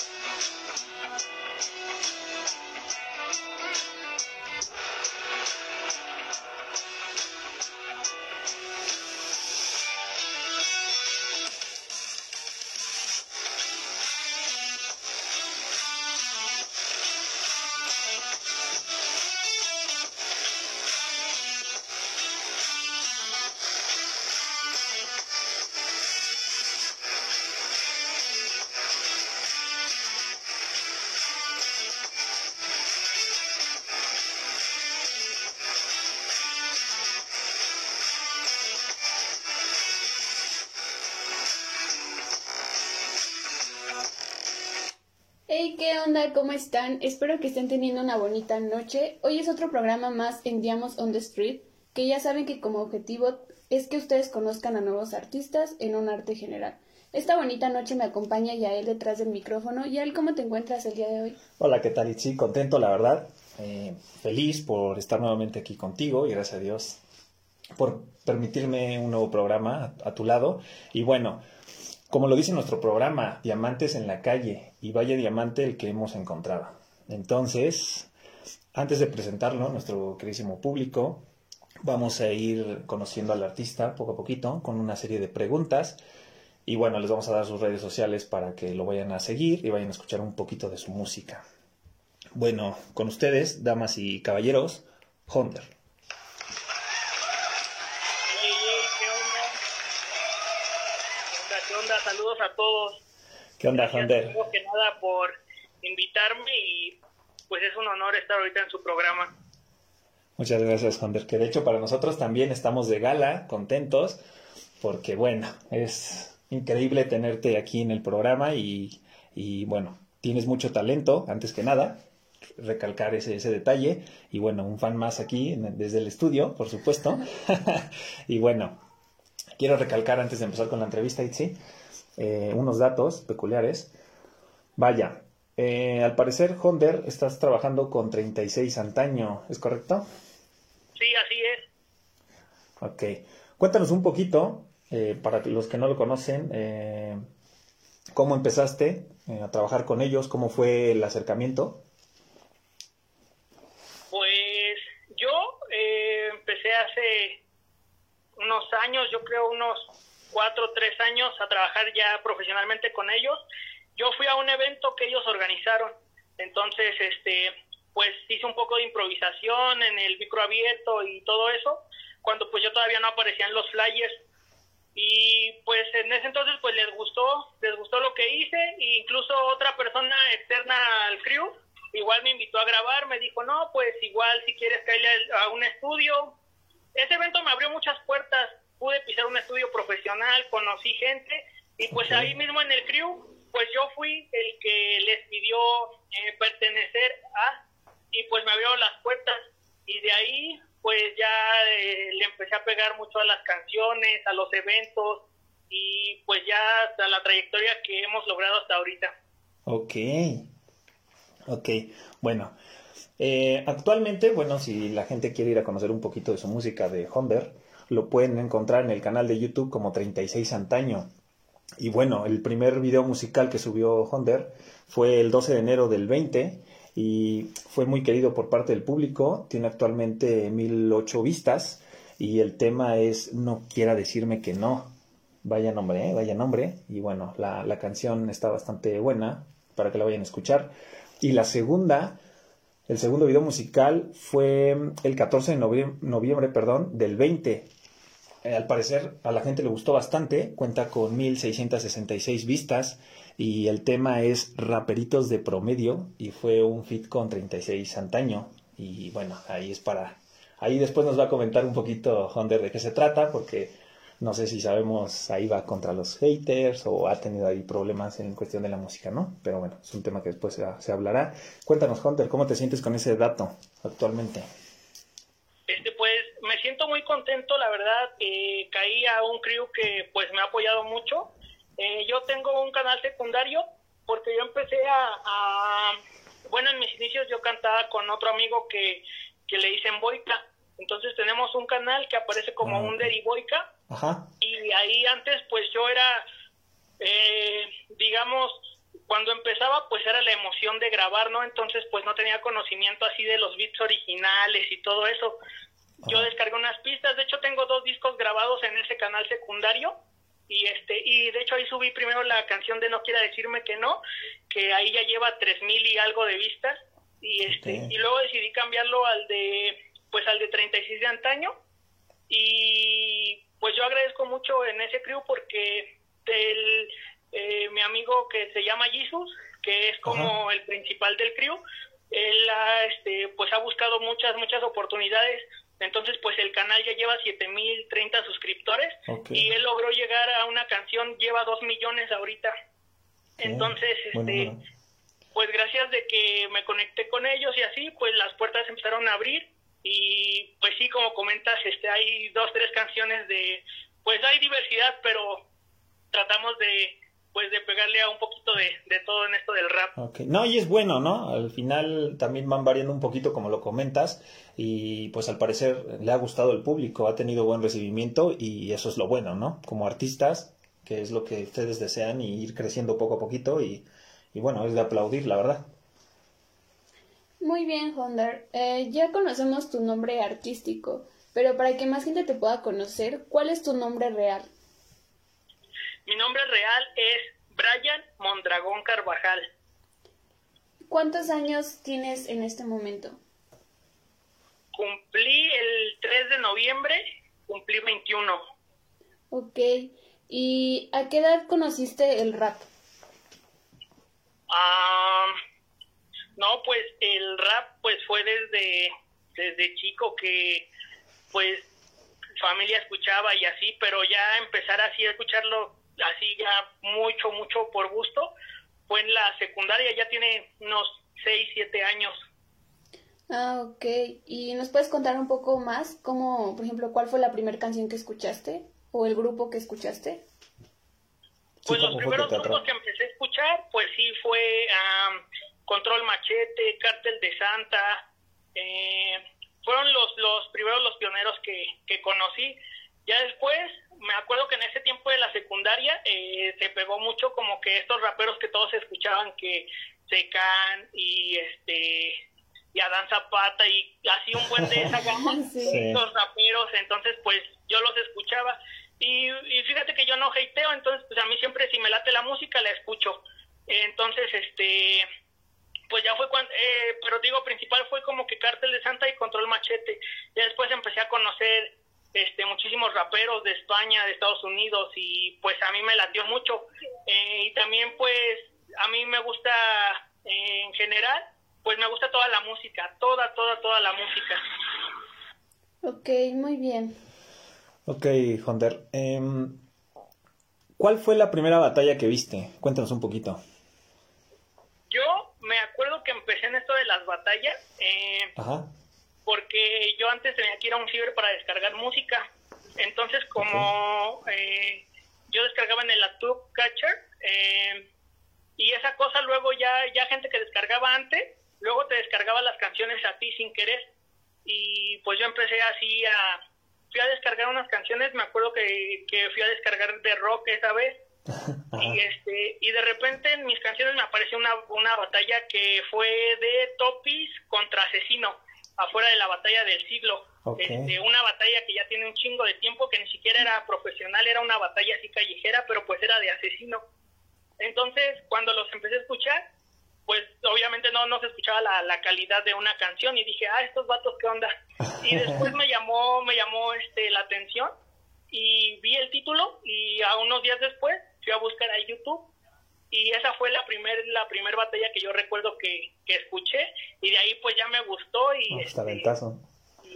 Thank you. ¿Cómo están? Espero que estén teniendo una bonita noche. Hoy es otro programa más en Diamos on the Street, que ya saben que como objetivo es que ustedes conozcan a nuevos artistas en un arte general. Esta bonita noche me acompaña Yael detrás del micrófono. Yael, ¿cómo te encuentras el día de hoy? Hola, ¿qué tal? Sí, contento, la verdad. Eh, feliz por estar nuevamente aquí contigo y gracias a Dios por permitirme un nuevo programa a tu lado. Y bueno, como lo dice nuestro programa, Diamantes en la calle, y vaya diamante el que hemos encontrado. Entonces, antes de presentarlo, nuestro queridísimo público, vamos a ir conociendo al artista poco a poquito con una serie de preguntas. Y bueno, les vamos a dar sus redes sociales para que lo vayan a seguir y vayan a escuchar un poquito de su música. Bueno, con ustedes, damas y caballeros, Hunter. ¿Qué onda, Gracias, que nada por invitarme y pues es un honor estar ahorita en su programa. Muchas gracias, Hunter. Que de hecho para nosotros también estamos de gala, contentos, porque bueno, es increíble tenerte aquí en el programa y, y bueno, tienes mucho talento, antes que nada, recalcar ese, ese detalle. Y bueno, un fan más aquí desde el estudio, por supuesto. y bueno, quiero recalcar antes de empezar con la entrevista, Itzi, eh, unos datos peculiares. Vaya, eh, al parecer, Honder, estás trabajando con 36 antaño, ¿es correcto? Sí, así es. Ok. Cuéntanos un poquito, eh, para los que no lo conocen, cómo empezaste a trabajar con ellos, cómo fue el acercamiento. Pues yo empecé hace unos años, yo creo unos cuatro tres años a trabajar ya profesionalmente con ellos. Yo fui a un evento que ellos organizaron, entonces este pues hice un poco de improvisación en el micro abierto y todo eso, cuando pues yo todavía no aparecía en los flyers y pues en ese entonces pues les gustó, les gustó lo que hice e incluso otra persona externa al crew igual me invitó a grabar, me dijo, no, pues igual si quieres caerle a un estudio. Ese evento me abrió muchas puertas, pude pisar un estudio profesional, conocí gente y pues ahí mismo en el crew, pues yo fui el que les pidió eh, pertenecer a y pues me abrió las puertas y de ahí pues ya eh, le empecé a pegar mucho a las canciones, a los eventos y pues ya hasta la trayectoria que hemos logrado hasta ahorita. Ok, ok, bueno. Eh, actualmente, bueno, si la gente quiere ir a conocer un poquito de su música de Humber, lo pueden encontrar en el canal de YouTube como 36 Antaño. Y bueno, el primer video musical que subió Honder fue el 12 de enero del 20 y fue muy querido por parte del público. Tiene actualmente 1008 vistas y el tema es No quiera decirme que no. Vaya nombre, ¿eh? vaya nombre. Y bueno, la, la canción está bastante buena para que la vayan a escuchar. Y la segunda, el segundo video musical fue el 14 de noviembre, noviembre perdón, del 20 eh, al parecer a la gente le gustó bastante, cuenta con 1666 vistas y el tema es Raperitos de Promedio y fue un fit con 36 antaño y bueno, ahí es para... Ahí después nos va a comentar un poquito Honder de qué se trata porque no sé si sabemos ahí va contra los haters o ha tenido ahí problemas en cuestión de la música, ¿no? Pero bueno, es un tema que después se, se hablará. Cuéntanos, Hunter, ¿cómo te sientes con ese dato actualmente? Este, pues me siento muy contento, la verdad. Eh, caí a un crew que pues me ha apoyado mucho. Eh, yo tengo un canal secundario porque yo empecé a, bueno, en mis inicios yo cantaba con otro amigo que, que le dicen Boica. Entonces tenemos un canal que aparece como ah, un Deriboica. Y ahí antes pues yo era, eh, digamos, cuando empezaba pues era la emoción de grabar, ¿no? Entonces pues no tenía conocimiento así de los beats originales y todo eso. Yo descargué unas pistas, de hecho tengo dos discos grabados en ese canal secundario y este y de hecho ahí subí primero la canción de No quiera decirme que no, que ahí ya lleva tres mil y algo de vistas y este y luego decidí cambiarlo al de pues al de 36 de antaño y pues yo agradezco mucho en ese crew porque el, eh, mi amigo que se llama Jesus, que es como el principal del crew, él ha, este, pues ha buscado muchas, muchas oportunidades. Entonces, pues el canal ya lleva 7030 suscriptores y él logró llegar a una canción, lleva 2 millones ahorita. Entonces, este, pues gracias de que me conecté con ellos y así, pues las puertas empezaron a abrir y pues sí, como comentas, este, hay dos, tres canciones de, pues hay diversidad, pero tratamos de, pues de pegarle a un poquito de, de todo en esto del rap. Okay. No, y es bueno, ¿no? Al final también van variando un poquito como lo comentas y pues al parecer le ha gustado el público, ha tenido buen recibimiento y eso es lo bueno, ¿no? Como artistas, que es lo que ustedes desean y ir creciendo poco a poquito y, y bueno, es de aplaudir, la verdad. Muy bien, Honder. Eh, ya conocemos tu nombre artístico, pero para que más gente te pueda conocer, ¿cuál es tu nombre real? Mi nombre real es Brian Mondragón Carvajal. ¿Cuántos años tienes en este momento? Cumplí el 3 de noviembre, cumplí 21. Ok. ¿Y a qué edad conociste el rap? Ah, no, pues el rap pues fue desde, desde chico que pues familia escuchaba y así, pero ya empezar así a escucharlo así ya mucho, mucho por gusto, fue en la secundaria, ya tiene unos 6, 7 años. Ah, ok. ¿Y nos puedes contar un poco más? Como, por ejemplo, cuál fue la primera canción que escuchaste? ¿O el grupo que escuchaste? Pues los primeros grupos que empecé a escuchar, pues sí fue Control Machete, Cártel de Santa, eh, fueron los, los primeros, los pioneros que, que conocí. Ya después, me acuerdo que en ese tiempo de la secundaria eh, se pegó mucho como que estos raperos que todos escuchaban que Secan y este y Adán Zapata y así un buen de esa gama estos raperos. Entonces pues yo los escuchaba. Y, y, fíjate que yo no hateo entonces pues a mí siempre si me late la música la escucho. Entonces este pues ya fue cuando, eh, pero digo, principal fue como que Cártel de Santa y Control Machete. Ya después empecé a conocer este muchísimos raperos de España, de Estados Unidos y pues a mí me latió mucho. Eh, y también pues a mí me gusta eh, en general, pues me gusta toda la música, toda, toda, toda la música. Ok, muy bien. Ok, Honder. Em, ¿Cuál fue la primera batalla que viste? Cuéntanos un poquito. Yo me acuerdo que empecé en esto de las batallas, eh, porque yo antes tenía que ir a un ciber para descargar música. Entonces, como eh, yo descargaba en el Atube Catcher, eh, y esa cosa luego ya, ya gente que descargaba antes, luego te descargaba las canciones a ti sin querer. Y pues yo empecé así a... Fui a descargar unas canciones, me acuerdo que, que fui a descargar de rock esa vez y este y de repente en mis canciones me apareció una, una batalla que fue de Topis contra Asesino afuera de la batalla del siglo. Este, una batalla que ya tiene un chingo de tiempo que ni siquiera era profesional era una batalla así callejera pero pues era de asesino. Entonces cuando los empecé a escuchar pues obviamente no, no se escuchaba la, la calidad de una canción y dije ah estos vatos qué onda y después me llamó me llamó este la atención y vi el título y a unos días después fui a buscar a YouTube y esa fue la primer la primer batalla que yo recuerdo que, escuché y de ahí pues ya me gustó y está ventazo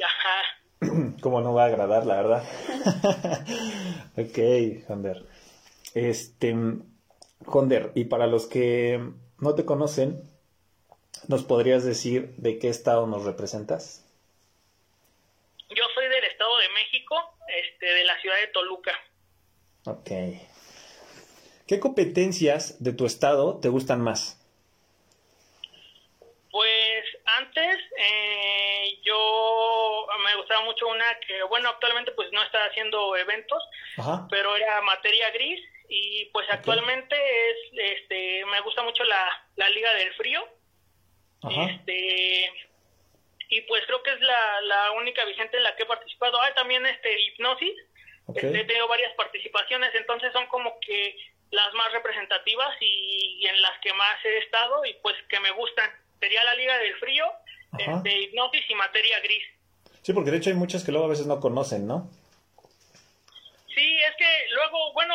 ajá. Cómo no va a agradar la verdad ok Honder este Honder y para los que no te conocen nos podrías decir de qué estado nos representas yo soy del estado de México este de la ciudad de Toluca. Ok. ¿Qué competencias de tu estado te gustan más? Pues antes eh, yo me gustaba mucho una que, bueno, actualmente pues no está haciendo eventos, pero era materia gris y pues actualmente es, este, me gusta mucho la, la Liga del Frío. Este, y pues creo que es la, la única vigente en la que he participado. Ah, también este Hipnosis. Este, he tenido varias participaciones, entonces son como que las más representativas y, en las que más he estado y pues que me gustan. Sería la Liga del Frío, este, Hipnosis y Materia Gris. Sí, porque de hecho hay muchas que luego a veces no conocen, ¿no? Sí, es que luego, bueno,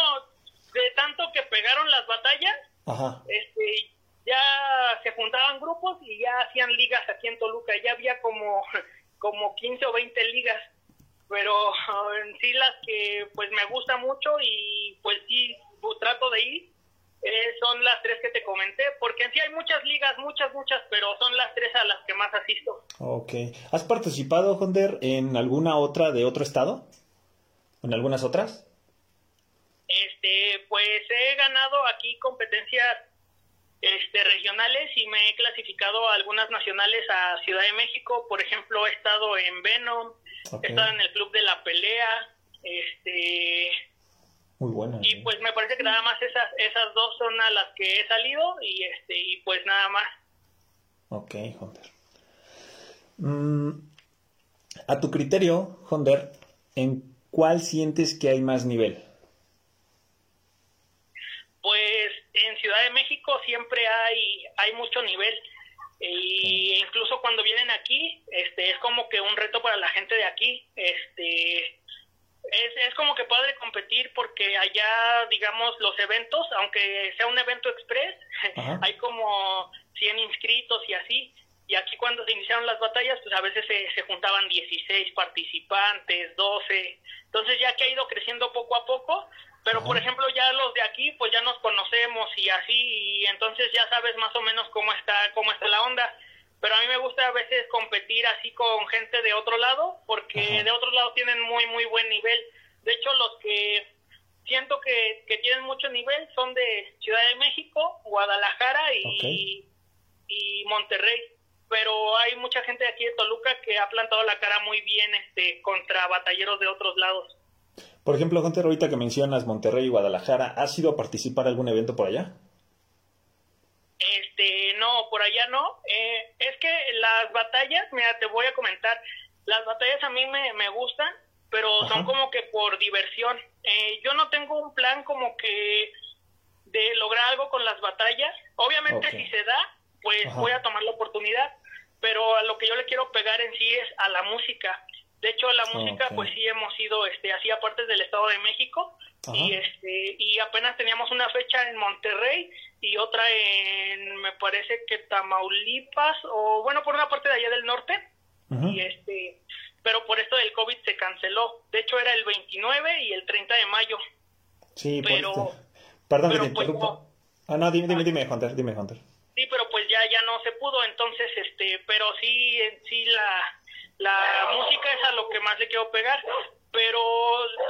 de tanto que pegaron las batallas, este ya se juntaban grupos y ya hacían ligas aquí en Toluca, ya había como, como 15 o 20 ligas, pero en sí las que pues me gusta mucho y pues sí trato de ir, eh, son las tres que te comenté, porque en sí hay muchas ligas, muchas, muchas, pero son las tres a las que más asisto. Ok. ¿Has participado, Honder, en alguna otra de otro estado? ¿En algunas otras? Este, pues he ganado aquí competencias este, regionales y me he clasificado a algunas nacionales a Ciudad de México. Por ejemplo, he estado en Venom, he estado en el Club de la Pelea, este... Muy bueno. Y pues me parece que nada más esas, esas dos son a las que he salido y, este, y pues nada más. Ok, Hunter. Mm, a tu criterio, Hunter, ¿en cuál sientes que hay más nivel? Pues en Ciudad de México siempre hay, hay mucho nivel. Y incluso cuando vienen aquí, este, es como que un reto para la gente de aquí. Este, es, es como que padre competir porque allá, digamos, los eventos, aunque sea un evento express, hay como 100 inscritos y así. Y aquí cuando se iniciaron las batallas, pues a veces se, se juntaban 16 participantes, 12. Entonces ya que ha ido creciendo poco a poco, pero por ejemplo ya los de aquí pues ya nos conocemos y así y entonces ya sabes más o menos cómo está cómo está la onda pero a mí me gusta a veces competir así con gente de otro lado porque de otro lado tienen muy muy buen nivel. De hecho los que siento que, que tienen mucho nivel son de Ciudad de México Guadalajara y, y Monterrey. Pero hay mucha gente de aquí de Toluca que ha plantado la cara muy bien este contra batalleros de otros lados. Por ejemplo, Hunter, ahorita que mencionas Monterrey y Guadalajara, ¿has ido a participar en algún evento por allá? Este, no, por allá no. Eh, es que las batallas, mira, te voy a comentar, las batallas a mí me, me gustan, pero son como que por diversión. Eh, yo no tengo un plan como que de lograr algo con las batallas. Obviamente si se da, pues voy a tomar la oportunidad, pero a lo que yo le quiero pegar en sí es a la música. De hecho, la música, pues sí hemos ido, este, hacía parte del Estado de México y este y apenas teníamos una fecha en Monterrey y otra en, me parece que Tamaulipas o bueno, por una parte de allá del norte y este, pero por esto del COVID se canceló. De hecho, era el 29 y el 30 de mayo. Sí, pero, perdón que te pues, interrumpa. ah, no, dime, dime, dime, Hunter, dime, Hunter. Sí, pero pues ya ya no se pudo, entonces, este, pero sí, sí la la música es a lo que más le quiero pegar, pero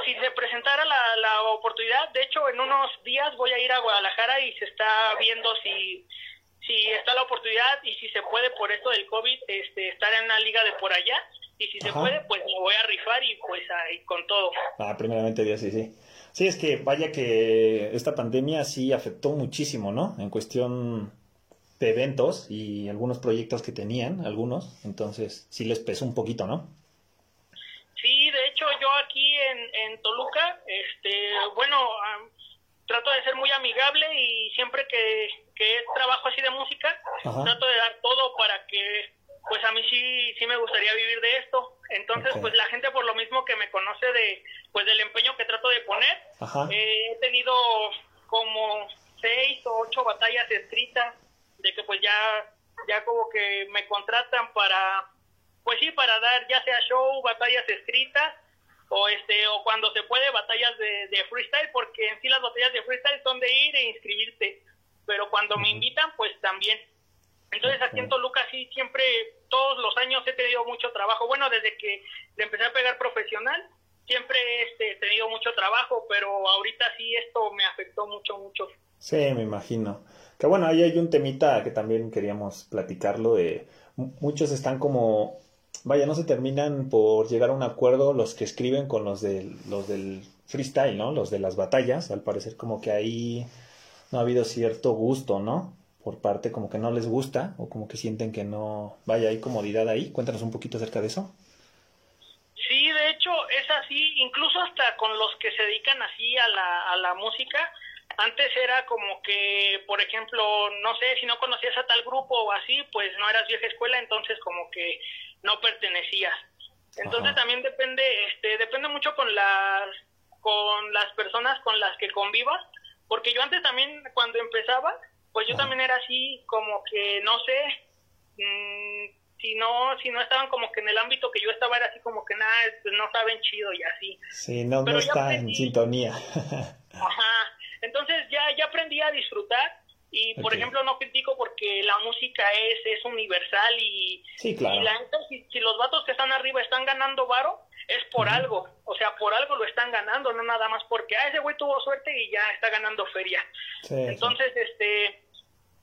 si se presentara la, la oportunidad, de hecho en unos días voy a ir a Guadalajara y se está viendo si si está la oportunidad y si se puede por esto del COVID este, estar en una liga de por allá y si se puede pues me voy a rifar y pues ahí con todo. Ah, primeramente Dios, sí, sí. Sí, es que vaya que esta pandemia sí afectó muchísimo, ¿no? En cuestión de eventos y algunos proyectos que tenían, algunos, entonces sí les pesó un poquito, ¿no? Sí, de hecho yo aquí en, en Toluca, este, bueno, trato de ser muy amigable y siempre que, que trabajo así de música, trato de dar todo para que, pues a mí sí, sí me gustaría vivir de esto. Entonces, pues la gente por lo mismo que me conoce de, pues del empeño que trato de poner, eh, he tenido como seis o ocho batallas escritas de que pues ya, ya como que me contratan para, pues sí, para dar ya sea show, batallas escritas, o este, o cuando se puede, batallas de, de freestyle, porque en sí las batallas de freestyle son de ir e inscribirte, pero cuando me invitan, pues también. Entonces aquí en Toluca sí siempre, todos los años he tenido mucho trabajo. Bueno, desde que le empecé a pegar profesional, siempre este, he tenido mucho trabajo, pero ahorita sí esto me afectó mucho, mucho. Sí, me imagino. Que bueno, ahí hay un temita que también queríamos platicarlo de muchos están como vaya, no se terminan por llegar a un acuerdo los que escriben con los del los del freestyle, ¿no? Los de las batallas, al parecer como que ahí no ha habido cierto gusto, ¿no? Por parte como que no les gusta o como que sienten que no vaya hay comodidad ahí. Cuéntanos un poquito acerca de eso. Sí, de hecho es así, incluso hasta con los que se dedican así a la, a la música, antes era como que, por ejemplo, no sé, si no conocías a tal grupo o así, pues no eras vieja escuela, entonces como que no pertenecías. Entonces también depende, este, depende mucho con las, con las personas con las que convivas, porque yo antes también cuando empezaba, pues yo también era así como que no sé, mmm, si no si no estaban como que en el ámbito que yo estaba era así como que nada pues no saben chido y así. Sí no, no está en sintonía. Ajá. Entonces ya ya aprendí a disfrutar y por ejemplo no critico porque la música es es universal y, sí, claro. y la si, si, los vatos que están arriba están ganando varo es por uh -huh. algo o sea por algo lo están ganando no nada más porque ah ese güey tuvo suerte y ya está ganando feria sí, entonces sí. este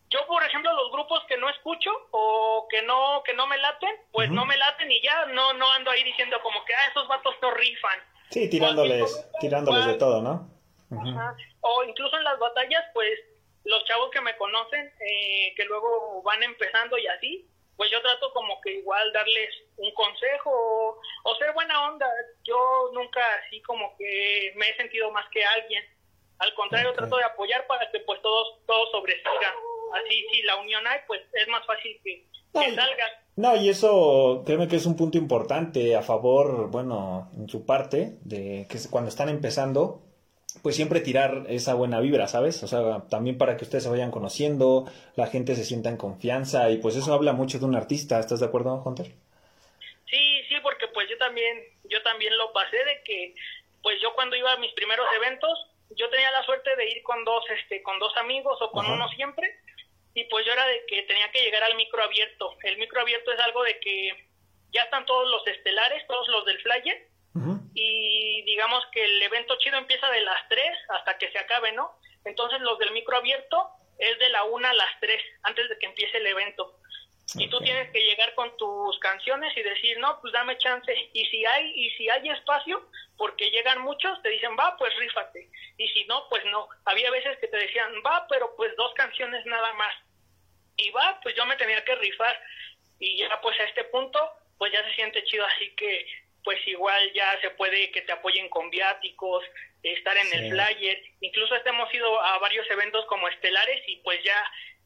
yo por ejemplo los grupos que no escucho o que no que no me laten pues uh -huh. no me laten y ya no no ando ahí diciendo como que ah esos vatos no rifan sí tirándoles tirándoles de todo no uh -huh. o incluso en las batallas pues los chavos que me conocen eh, que luego van empezando y así pues yo trato como que igual darles un consejo o, o ser buena onda yo nunca así como que me he sentido más que alguien al contrario okay. trato de apoyar para que pues todos todos sobresalgan así si la unión hay, pues es más fácil que, que salga. No, y eso créeme que es un punto importante a favor, bueno, en su parte, de que cuando están empezando, pues siempre tirar esa buena vibra, ¿sabes? O sea, también para que ustedes se vayan conociendo, la gente se sienta en confianza y pues eso habla mucho de un artista, ¿estás de acuerdo, Hunter? Sí, sí, porque pues yo también, yo también lo pasé de que, pues yo cuando iba a mis primeros eventos, yo tenía la suerte de ir con dos, este, con dos amigos o con Ajá. uno siempre, y pues yo era de que tenía que llegar al micro abierto. El micro abierto es algo de que ya están todos los estelares, todos los del flyer, uh -huh. y digamos que el evento chido empieza de las 3 hasta que se acabe, ¿no? Entonces los del micro abierto es de la 1 a las 3, antes de que empiece el evento. Okay. Y tú tienes que llegar con tus canciones y decir, no, pues dame chance. Y si hay, y si hay espacio, porque llegan muchos, te dicen, va, pues rífate. Y si no, pues no. Había veces que te decían, va, pero pues dos canciones nada más y va, pues yo me tenía que rifar y ya pues a este punto pues ya se siente chido así que pues igual ya se puede que te apoyen con viáticos, estar en sí. el flyer, incluso hasta hemos ido a varios eventos como estelares y pues ya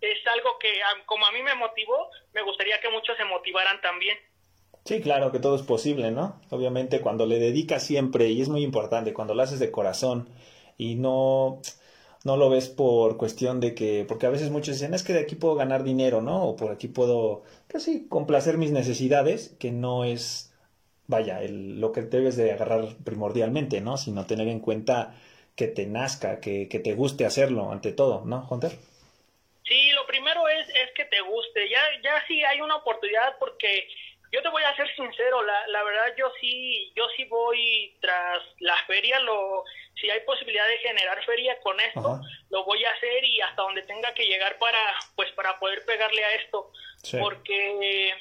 es algo que como a mí me motivó, me gustaría que muchos se motivaran también. Sí, claro que todo es posible, ¿no? Obviamente cuando le dedicas siempre, y es muy importante, cuando lo haces de corazón y no no lo ves por cuestión de que, porque a veces muchos dicen, es que de aquí puedo ganar dinero, ¿no? O por aquí puedo, pues sí, complacer mis necesidades, que no es, vaya, el, lo que debes de agarrar primordialmente, ¿no? Sino tener en cuenta que te nazca, que, que te guste hacerlo, ante todo, ¿no, Hunter? Sí, lo primero es, es que te guste. Ya, ya sí hay una oportunidad porque yo te voy a ser sincero, la, la verdad yo sí, yo sí voy tras la feria, lo, si hay posibilidad de generar feria con esto, Ajá. lo voy a hacer y hasta donde tenga que llegar para, pues para poder pegarle a esto, sí. porque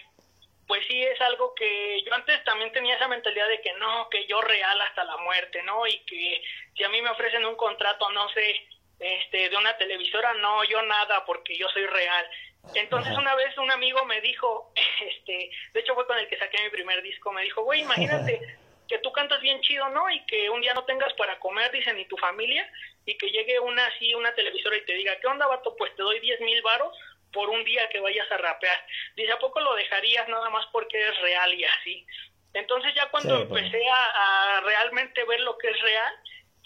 pues sí es algo que yo antes también tenía esa mentalidad de que no, que yo real hasta la muerte, ¿no? Y que si a mí me ofrecen un contrato, no sé, este, de una televisora, no, yo nada, porque yo soy real. Entonces una vez un amigo me dijo, este, de hecho fue con el que saqué mi primer disco, me dijo, güey, imagínate que tú cantas bien chido, ¿no? Y que un día no tengas para comer, dice, ni tu familia, y que llegue una así, una televisora y te diga, ¿qué onda, vato? Pues te doy 10 mil varos por un día que vayas a rapear. Dice, ¿a poco lo dejarías nada más porque es real y así? Entonces ya cuando sí, empecé bueno. a, a realmente ver lo que es real,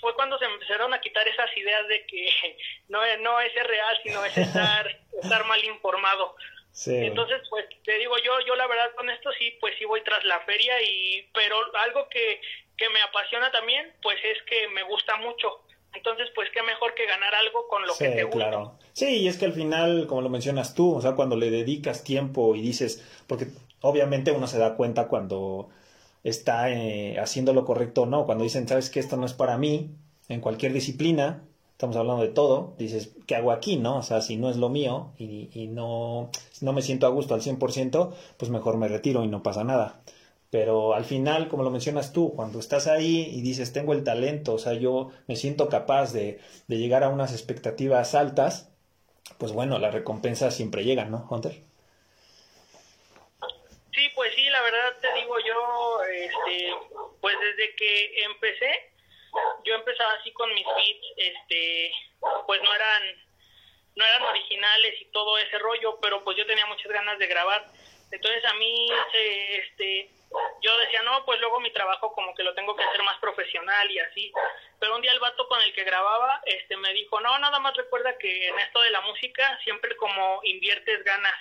fue cuando se empezaron a quitar esas ideas de que no, no es ser real, sino es estar, estar mal informado. Sí. Entonces, pues te digo, yo yo la verdad con esto sí, pues sí voy tras la feria y pero algo que, que me apasiona también, pues es que me gusta mucho. Entonces, pues qué mejor que ganar algo con lo sí, que te gusta. claro. Sí, y es que al final, como lo mencionas tú, o sea, cuando le dedicas tiempo y dices, porque obviamente uno se da cuenta cuando está eh, haciendo lo correcto o no. Cuando dicen, sabes que esto no es para mí, en cualquier disciplina, estamos hablando de todo, dices, ¿qué hago aquí, no? O sea, si no es lo mío y, y no, no me siento a gusto al 100%, pues mejor me retiro y no pasa nada. Pero al final, como lo mencionas tú, cuando estás ahí y dices, tengo el talento, o sea, yo me siento capaz de, de llegar a unas expectativas altas, pues bueno, las recompensas siempre llegan, ¿no, Hunter? Sí, pues sí, la verdad te digo yo, este, pues desde que empecé, yo empezaba así con mis beats, este, pues no eran, no eran originales y todo ese rollo, pero pues yo tenía muchas ganas de grabar. Entonces a mí, eh, este, yo decía, no, pues luego mi trabajo como que lo tengo que hacer más profesional y así. Pero un día el vato con el que grababa, este, me dijo, no, nada más recuerda que en esto de la música siempre como inviertes ganas.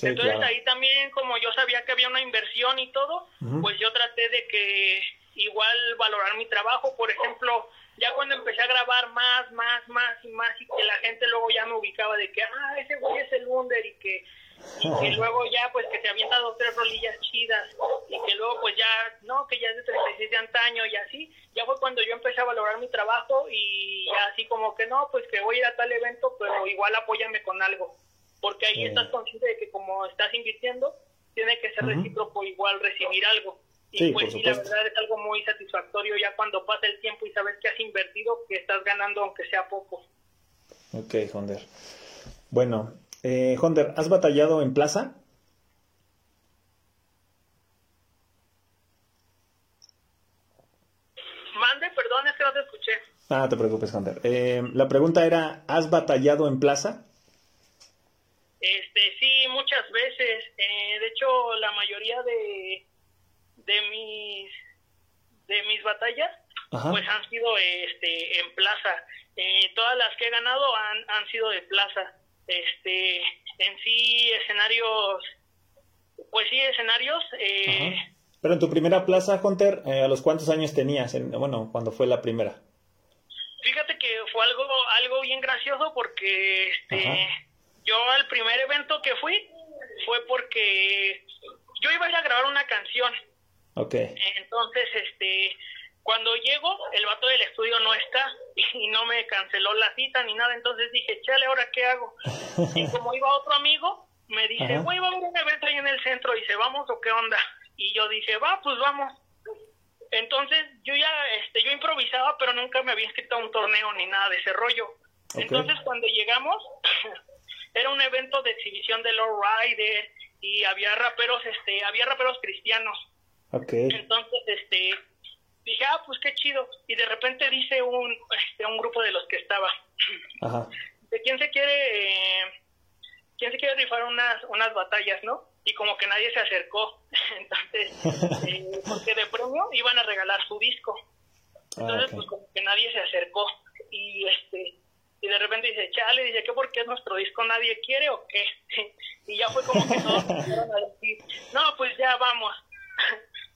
Entonces ahí también, como yo sabía que había una inversión y todo, pues yo traté de que igual valorar mi trabajo. Por ejemplo, ya cuando empecé a grabar más, más, más y más, y que la gente luego ya me ubicaba de que, ah, ese güey es el Wunder y que y luego ya pues que te avienta dos tres rolillas chidas y que luego pues ya no que ya es de 36 de antaño y así ya fue cuando yo empecé a valorar mi trabajo y ya así como que no pues que voy a ir a tal evento pero igual apóyame con algo porque ahí estás consciente de que como estás invirtiendo tiene que ser recíproco igual recibir algo. Y pues sí, la verdad es algo muy satisfactorio ya cuando pasa el tiempo y sabes que has invertido que estás ganando aunque sea poco. Ok, Honder. Bueno, eh, Honder, ¿has batallado en plaza? Mande, perdón, es que no te escuché. Ah, no te preocupes, Hunter. Eh, la pregunta era, ¿has batallado en plaza? Este, sí, muchas veces. Eh, de hecho, la mayoría de, de mis de mis batallas pues han sido este en plaza. Eh, todas las que he ganado han, han sido de plaza este en sí escenarios pues sí escenarios eh, pero en tu primera plaza Hunter eh, a los cuántos años tenías bueno cuando fue la primera. Fíjate que fue algo algo bien gracioso porque este yo al primer evento que fui fue porque yo iba a ir a grabar una canción. Okay entonces este cuando llego, el vato del estudio no está y no me canceló la cita ni nada, entonces dije, chale, ¿ahora qué hago? Y como iba otro amigo, me dice, güey, va a haber un evento ahí en el centro, y dice, ¿vamos o qué onda? Y yo dije, va, pues vamos. Entonces yo ya, este, yo improvisaba, pero nunca me había inscrito a un torneo ni nada de ese rollo. Entonces cuando llegamos, era un evento de exhibición de Lord Rider y había raperos, este, había raperos cristianos. Okay. Entonces, este, dije, ah, pues qué chido. Y de repente dice un, este, un grupo de los que estaba, ¿de quién se quiere, eh, quién se quiere rifar unas, unas batallas, no? Y como que nadie se acercó. Entonces, eh, porque de premio iban a regalar su disco. Entonces, ah, pues como que nadie se acercó. Y este y de repente dice, chale, dice, ¿qué porque es nuestro disco nadie quiere o qué? y ya fue como que todos a decir, no, pues ya vamos.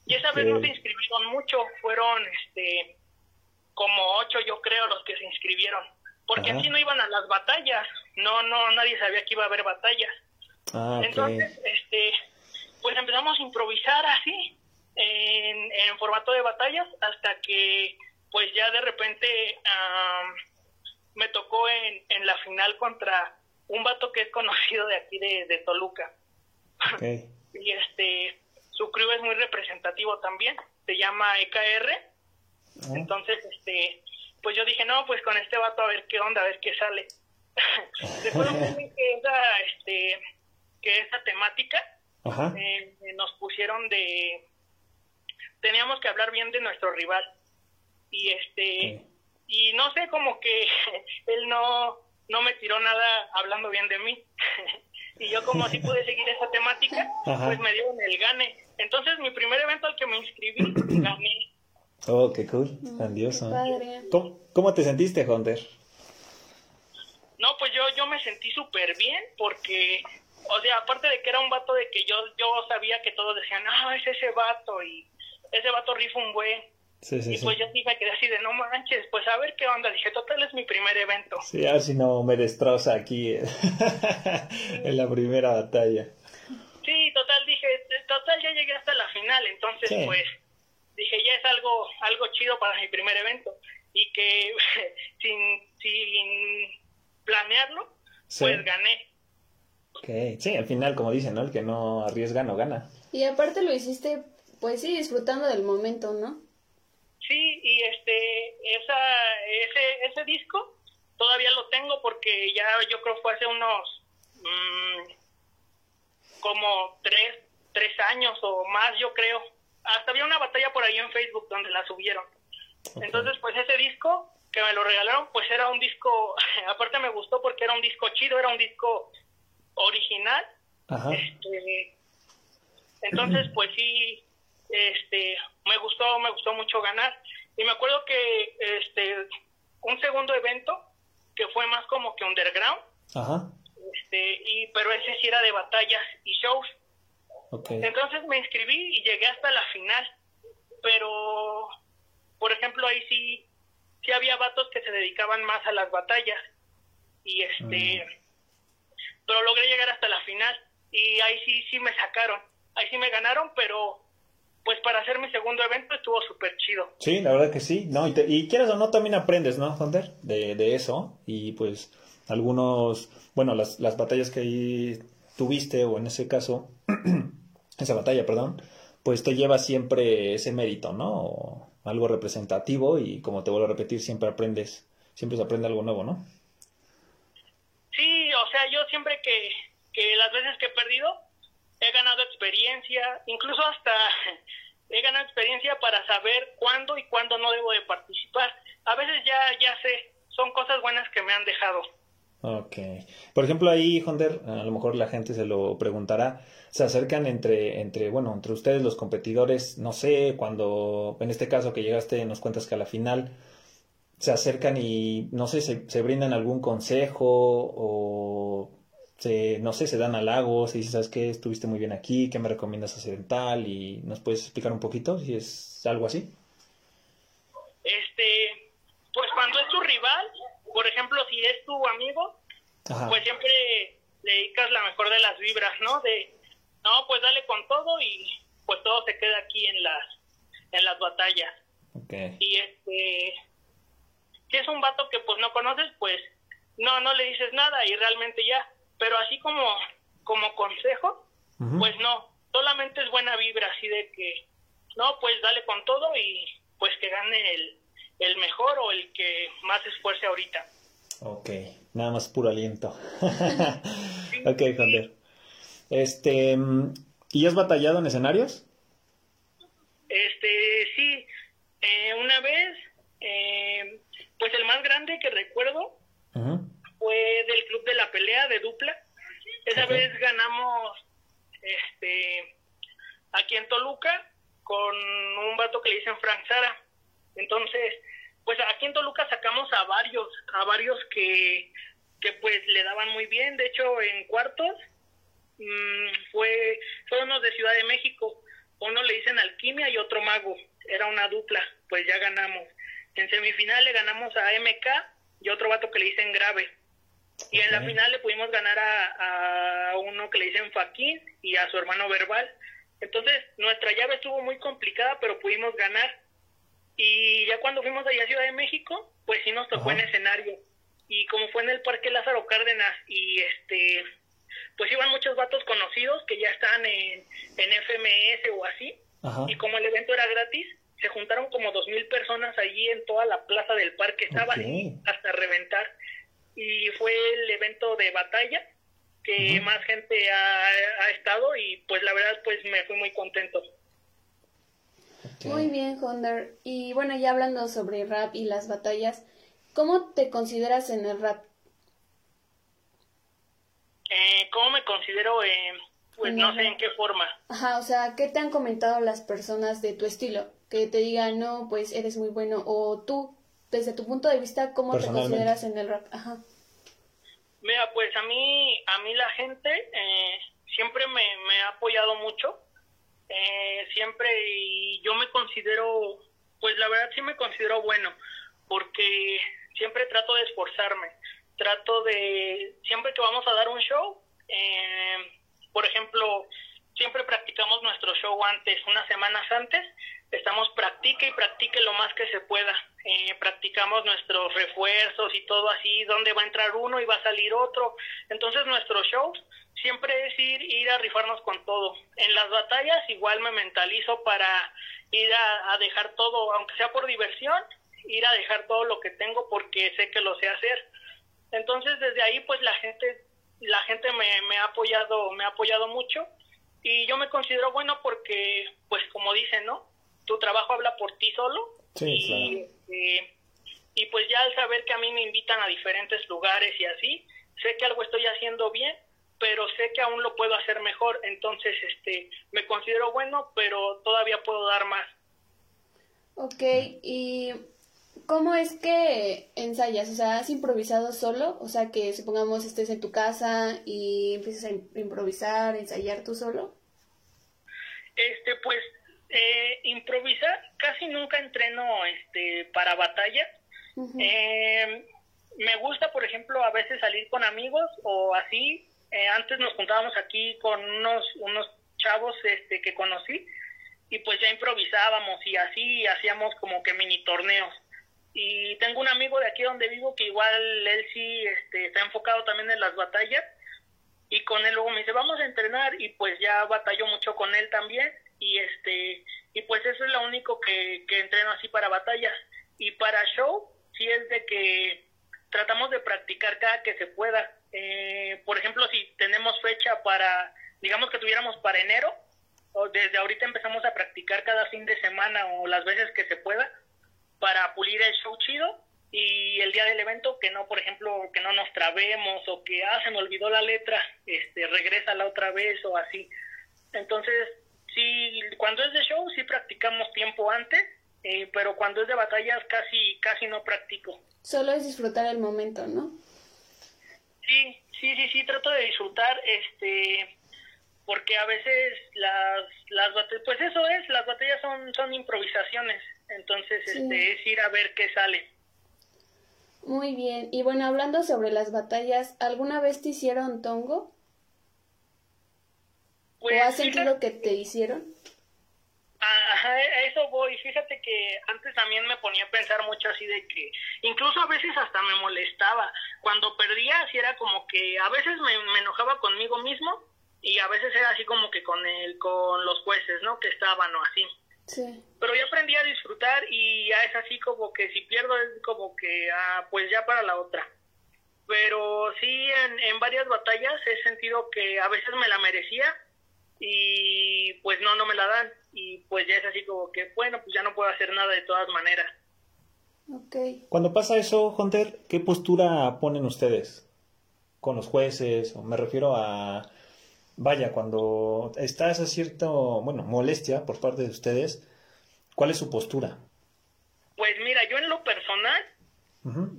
Y esa vez no se inscribieron mucho, fueron este como ocho yo creo los que se inscribieron, porque así no iban a las batallas, no, no, nadie sabía que iba a haber batallas. Ah, Entonces, este, pues empezamos a improvisar así, en, en, formato de batallas, hasta que pues ya de repente me tocó en, en la final contra un vato que es conocido de aquí de, de Toluca. y este su crew es muy representativo también, se llama EKR. Ah. Entonces, este, pues yo dije, no, pues con este vato a ver qué onda, a ver qué sale. Recuerdo que esa, este, que esa temática eh, nos pusieron de, teníamos que hablar bien de nuestro rival. Y este, y no sé, como que él no, no me tiró nada hablando bien de mí. y yo como así pude seguir esa temática, pues me dieron el gane. Entonces, mi primer evento al que me inscribí, gané. Oh, qué cool, grandioso. ¿Cómo, ¿Cómo, te sentiste, Hunter? No, pues yo, yo me sentí súper bien porque, o sea, aparte de que era un vato de que yo, yo sabía que todos decían, ah, es ese vato y ese vato rifa un buen. Sí, sí, y pues yo sí me quedé así de no manches, pues a ver qué onda. Dije, total es mi primer evento. Sí, a ver si no me destroza aquí en la primera batalla. Sí, total, dije, total, ya llegué hasta la final, entonces pues dije, ya es algo, algo chido para mi primer evento. Y que sin, sin planearlo, pues gané. Okay. Sí, al final, como dicen, ¿no? El que no arriesga no gana. Y aparte lo hiciste pues sí, disfrutando del momento, ¿no? Sí, y este, esa, ese, ese disco todavía lo tengo porque ya yo creo fue hace unos mm, como tres, tres años o más, yo creo. Hasta había una batalla por ahí en Facebook donde la subieron. Entonces, pues ese disco que me lo regalaron, pues era un disco, aparte me gustó porque era un disco chido, era un disco original. Este, entonces, pues sí, este, me gustó, me gustó mucho ganar. Y me acuerdo que este, un segundo evento que fue más como que underground. Este, y, pero ese sí era de batallas y shows. Entonces me inscribí y llegué hasta la final. Pero, por ejemplo, ahí sí, sí había vatos que se dedicaban más a las batallas. Y este, mm. pero logré llegar hasta la final. Y ahí sí, sí me sacaron. Ahí sí me ganaron, pero pues para hacer mi segundo evento estuvo súper chido. Sí, la verdad que sí, ¿no? Y, y quieras o no, también aprendes, ¿no, Thunder? De, de eso. Y pues algunos, bueno, las, las batallas que ahí tuviste, o en ese caso, esa batalla, perdón, pues te lleva siempre ese mérito, ¿no? algo representativo y como te vuelvo a repetir, siempre aprendes, siempre se aprende algo nuevo, ¿no? Sí, o sea, yo siempre que, que las veces que he perdido, he ganado experiencia, incluso hasta he ganado experiencia para saber cuándo y cuándo no debo de participar. A veces ya, ya sé, son cosas buenas que me han dejado. Ok. Por ejemplo, ahí, Honder, a lo mejor la gente se lo preguntará, se acercan entre, entre, bueno, entre ustedes los competidores, no sé, cuando, en este caso que llegaste, nos cuentas que a la final, se acercan y, no sé, se, se brindan algún consejo o se, no sé, se dan halagos y dices, ¿sabes qué? Estuviste muy bien aquí, ¿qué me recomiendas hacer en tal? Y nos puedes explicar un poquito si es algo así. Este, pues cuando es tu rival, por ejemplo, si es tu amigo, pues siempre le dedicas la mejor de las vibras, ¿no? De, no, pues dale con todo y pues todo se queda aquí en las, en las batallas. Y este, si es un vato que pues no conoces, pues no, no le dices nada y realmente ya pero así como, como consejo, pues no, solamente es buena vibra, así de que, no, pues dale con todo y pues que gane el, el mejor o el que más esfuerce ahorita. Ok, nada más puro aliento. ok, Jander. Este, ¿y has batallado en escenarios? Este, sí. Eh, una vez, eh, pues el más grande que recuerdo fue del Club de la Pelea de Dupla. Esa vez ganamos este aquí en Toluca con un vato que le dicen Frank Sara. Entonces, pues aquí en Toluca sacamos a varios, a varios que, que pues le daban muy bien. De hecho, en cuartos mmm, fue, fueron unos de Ciudad de México. Uno le dicen Alquimia y otro Mago. Era una dupla, pues ya ganamos. En semifinal le ganamos a MK y otro vato que le dicen Grave. Y en la final le pudimos ganar a, a uno que le dicen Faquín y a su hermano Verbal. Entonces, nuestra llave estuvo muy complicada, pero pudimos ganar. Y ya cuando fuimos allá a Ciudad de México, pues sí nos tocó en escenario. Y como fue en el Parque Lázaro Cárdenas y este pues iban muchos vatos conocidos que ya están en, en FMS o así. Y como el evento era gratis, se juntaron como dos mil personas allí en toda la plaza del parque. Estaban hasta reventar y fue el evento de batalla que más gente ha, estado y pues la verdad pues me fui muy contento. Muy bien, Honder. Y bueno, ya hablando sobre rap y las batallas, ¿cómo te consideras en el rap? Eh, ¿Cómo me considero? Eh, pues no sé en qué forma. Ajá, o sea, ¿qué te han comentado las personas de tu estilo? Que te digan, no, pues eres muy bueno, o tú, desde tu punto de vista, ¿cómo te consideras en el rap? Ajá. Mira, pues a mí, a mí la gente eh, siempre me, ha apoyado mucho, eh, siempre y yo me considero, pues la verdad sí me considero bueno, porque siempre trato de esforzarme, trato de, siempre que vamos a dar un show, eh, por ejemplo, siempre practicamos nuestro show antes, unas semanas antes, estamos practique y practique lo más que se pueda. Eh, practicamos nuestros refuerzos y todo así, dónde va a entrar uno y va a salir otro. Entonces nuestros shows siempre es ir, ir a rifarnos con todo. En las batallas igual me mentalizo para ir a, dejar todo, aunque sea por diversión, ir a dejar todo lo que tengo porque sé que lo sé hacer. Entonces desde ahí pues la gente la gente me, me ha apoyado me ha apoyado mucho y yo me considero bueno porque pues como dicen no tu trabajo habla por ti solo sí, y, este, y pues ya al saber que a mí me invitan a diferentes lugares y así sé que algo estoy haciendo bien pero sé que aún lo puedo hacer mejor, entonces este me considero bueno, pero todavía puedo dar más. Ok, y ¿cómo es que ensayas? O sea, ¿has improvisado solo? O sea, que supongamos estés en tu casa y empiezas a improvisar, ensayar tú solo. Este, pues, eh, improvisar, casi nunca entreno este, para batalla. Eh, me gusta, por ejemplo, a veces salir con amigos o así, eh, antes nos juntábamos aquí con unos, unos chavos este, que conocí y pues ya improvisábamos y así hacíamos como que mini torneos. Y tengo un amigo de aquí donde vivo que igual él sí este, está enfocado también en las batallas y con él luego me dice vamos a entrenar y pues ya batallo mucho con él también y este y pues eso es lo único que, que entreno así para batallas y para show sí es de que tratamos de practicar cada que se pueda eh, por ejemplo, si tenemos fecha para, digamos que tuviéramos para enero, o desde ahorita empezamos a practicar cada fin de semana o las veces que se pueda para pulir el show chido y el día del evento que no, por ejemplo, que no nos trabemos o que, ah, se me olvidó la letra, este, regresa la otra vez o así. Entonces, sí, cuando es de show sí practicamos tiempo antes, eh, pero cuando es de batallas casi, casi no practico. Solo es disfrutar el momento, ¿no? Sí, sí, sí, sí, trato de disfrutar, este, porque a veces las, las batallas, pues eso es, las batallas son, son improvisaciones, entonces este, es ir a ver qué sale. Muy bien, y bueno, hablando sobre las batallas, ¿alguna vez te hicieron tongo? Pues, ¿O has sentido que te hicieron? Ajá, a eso voy. Fíjate que antes también me ponía a pensar mucho así de que incluso a veces hasta me molestaba. Cuando perdía, así era como que a veces me, enojaba conmigo mismo y a veces era así como que con el, con los jueces, ¿no? Que estaban o así. Sí. Pero yo aprendí a disfrutar y ya es así como que si pierdo es como que, ah, pues ya para la otra. Pero sí, en, en varias batallas he sentido que a veces me la merecía y pues no, no me la dan y pues ya es así como que, bueno, pues ya no puedo hacer nada de todas maneras. Okay. Cuando pasa eso, Hunter, ¿qué postura ponen ustedes con los jueces? O me refiero a, vaya, cuando está esa cierta, bueno, molestia por parte de ustedes, ¿cuál es su postura? Pues mira, yo en lo personal,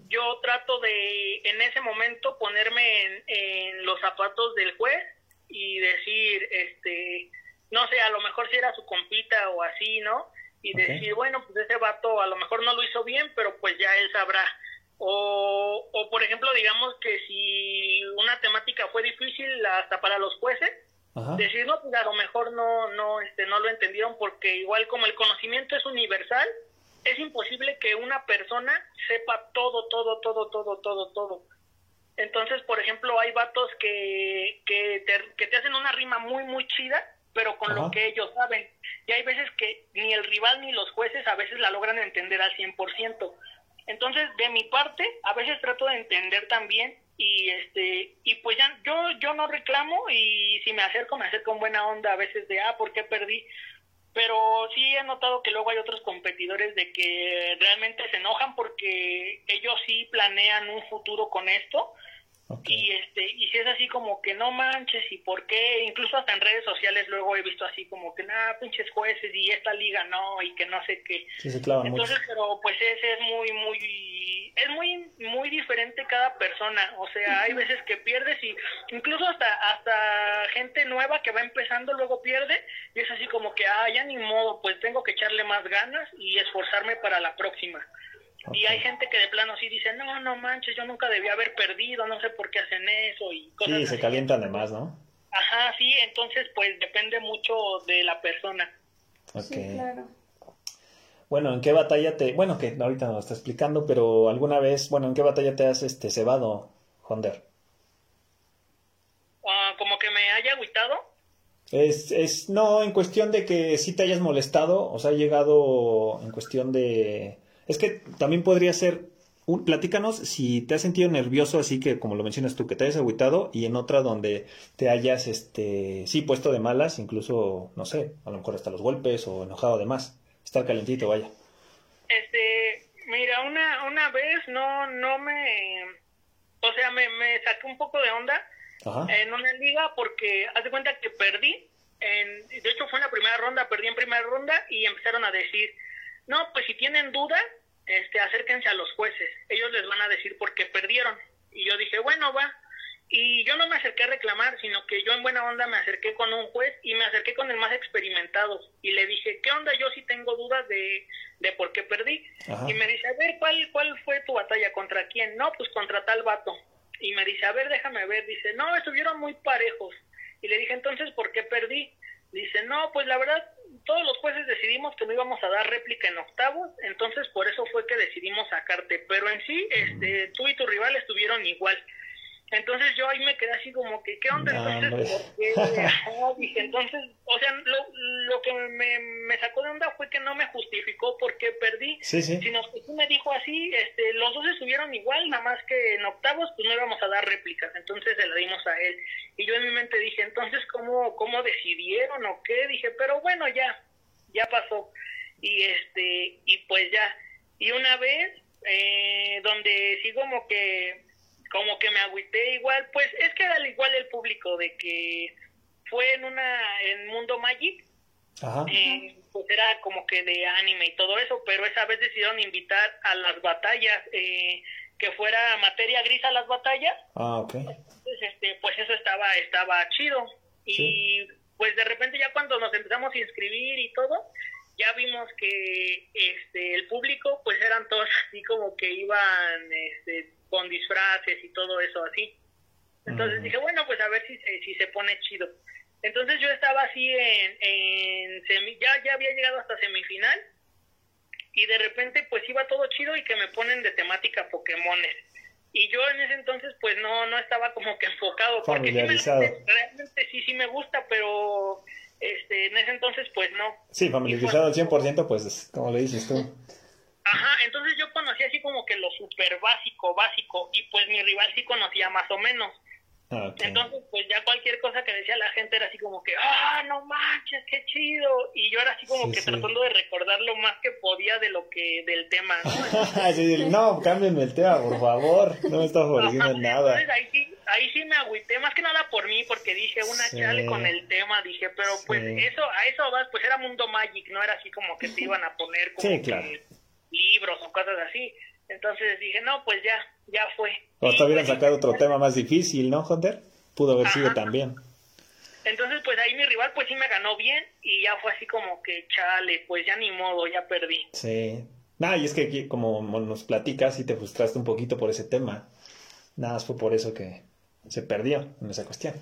yo trato de, en ese momento, ponerme en, en los zapatos del juez y decir, este, no sé, a lo mejor si era su compita o así, ¿no? Y decir, bueno, pues ese vato a lo mejor no lo hizo bien, pero pues ya él sabrá. O, o por ejemplo, digamos que si una temática fue difícil hasta para los jueces, decir, no, pues a lo mejor no, no, este, no lo entendieron porque igual como el conocimiento es universal, es imposible que una persona sepa todo, todo, todo, todo, todo, todo. Entonces, por ejemplo, hay vatos que, que, te, que te hacen una rima muy, muy chida, pero con lo que ellos saben. Y hay veces que ni el rival ni los jueces a veces la logran entender al 100%. Entonces, de mi parte, a veces trato de entender también y este y pues ya yo yo no reclamo y si me acerco me acerco con buena onda a veces de ah por qué perdí pero sí he notado que luego hay otros competidores de que realmente se enojan porque ellos sí planean un futuro con esto. Y este y si es así como que no manches y por qué, incluso hasta en redes sociales luego he visto así como que nada, pinches jueces y esta liga no y que no sé qué. Entonces, pero pues ese es muy muy es muy muy diferente cada persona, o sea, hay veces que pierdes y incluso hasta hasta gente nueva que va empezando luego pierde y es así como que ah, ya ni modo, pues tengo que echarle más ganas y esforzarme para la próxima. Y hay gente que de plano sí dice, no, no manches, yo nunca debía haber perdido, no sé por qué hacen eso y cosas Sí, se calientan de más, ¿no? Ajá, sí, entonces pues depende mucho de la persona. Sí, claro. Bueno, ¿en qué batalla te... Bueno, que ahorita nos está explicando, pero alguna vez, bueno, ¿en qué batalla te has este, cebado, Honder? Ah, como que me haya agüitado. Es, es, no, en cuestión de que sí te hayas molestado, o sea, ha llegado en cuestión de... Es que también podría ser, un, platícanos si te has sentido nervioso, así que como lo mencionas tú, que te hayas agüitado, y en otra donde te hayas, este, sí, puesto de malas, incluso, no sé, a lo mejor hasta los golpes o enojado además, estar calentito, vaya. Este, mira, una, una vez no, no me, o sea, me, me saqué un poco de onda en una liga porque haz de cuenta que perdí. En, de hecho, fue en la primera ronda, perdí en primera ronda y empezaron a decir, no, pues si tienen dudas, este, acérquense a los jueces. Ellos les van a decir por qué perdieron. Y yo dije, bueno, va. Y yo no me acerqué a reclamar, sino que yo en buena onda me acerqué con un juez y me acerqué con el más experimentado. Y le dije, ¿qué onda? Yo sí tengo dudas de, de por qué perdí. Y me dice, a ver, ¿cuál, ¿cuál fue tu batalla? ¿Contra quién? No, pues contra tal vato y me dice, a ver, déjame ver, dice, no, estuvieron muy parejos. Y le dije, entonces, ¿por qué perdí? Dice, no, pues la verdad, todos los jueces decidimos que no íbamos a dar réplica en octavos, entonces por eso fue que decidimos sacarte, pero en sí, este, tú y tu rival estuvieron igual. Entonces yo ahí me quedé así como que, ¿qué onda? Entonces, dije, entonces, o sea, lo, lo que me, me, sacó de onda fue que no me justificó por qué perdí, sino que tú me dijo así, este, los dos estuvieron igual, nada más que en octavos pues no íbamos a dar réplicas, entonces se la dimos a él. Y yo en mi mente dije, entonces, ¿cómo, cómo decidieron o qué? Dije, pero bueno, ya, ya pasó. Y este, y pues ya. Y una vez, eh, donde sí como que como que me agüité igual, pues es que era igual el público de que fue en una en Mundo Magic, eh, pues era como que de anime y todo eso, pero esa vez decidieron invitar a las batallas, eh, que fuera materia gris a las batallas. Ah, ok. Entonces, este, pues eso estaba, estaba chido. Y pues de repente ya cuando nos empezamos a inscribir y todo, ya vimos que este el público pues eran todos así como que iban este con disfraces y todo eso así. Entonces dije, bueno, pues a ver si se, si se pone chido. Entonces yo estaba así en, en semi, ya, ya había llegado hasta semifinal y de repente pues iba todo chido y que me ponen de temática Pokémones. Y yo en ese entonces pues no, no estaba como que enfocado. Porque realmente sí, sí me gusta, pero este, en ese entonces pues no. Sí, familiarizado al 100%, pues como le dices tú. Ajá, entonces yo conocí así como que lo súper básico, básico, y pues mi rival sí conocía más o menos. Ah, entonces, pues ya cualquier cosa que decía la gente era así como que, ah, no manches, qué chido. Y yo era así como que tratando de recordar lo más que podía de lo que, del tema, ¿no? no, cámbienme el tema, por favor. No me está favoreciendo en nada. Entonces ahí sí, ahí sí me agüité, más que nada por mí, porque dije una chale con el tema, dije, pero pues eso, a eso vas, pues era Mundo Magic, no era así como que te iban a poner como sí, claro libros o cosas así. Entonces dije, no, pues ya, ya fue. O hasta hubieran pues, sacado otro tema más difícil, ¿no, Hunter? Pudo haber sido también. Entonces, pues ahí mi rival, pues sí me ganó bien y ya fue así como que, chale, pues ya ni modo, ya perdí. Sí. Nada, y es que como nos platicas y te frustraste un poquito por ese tema. Nada, fue por eso que se perdió en esa cuestión.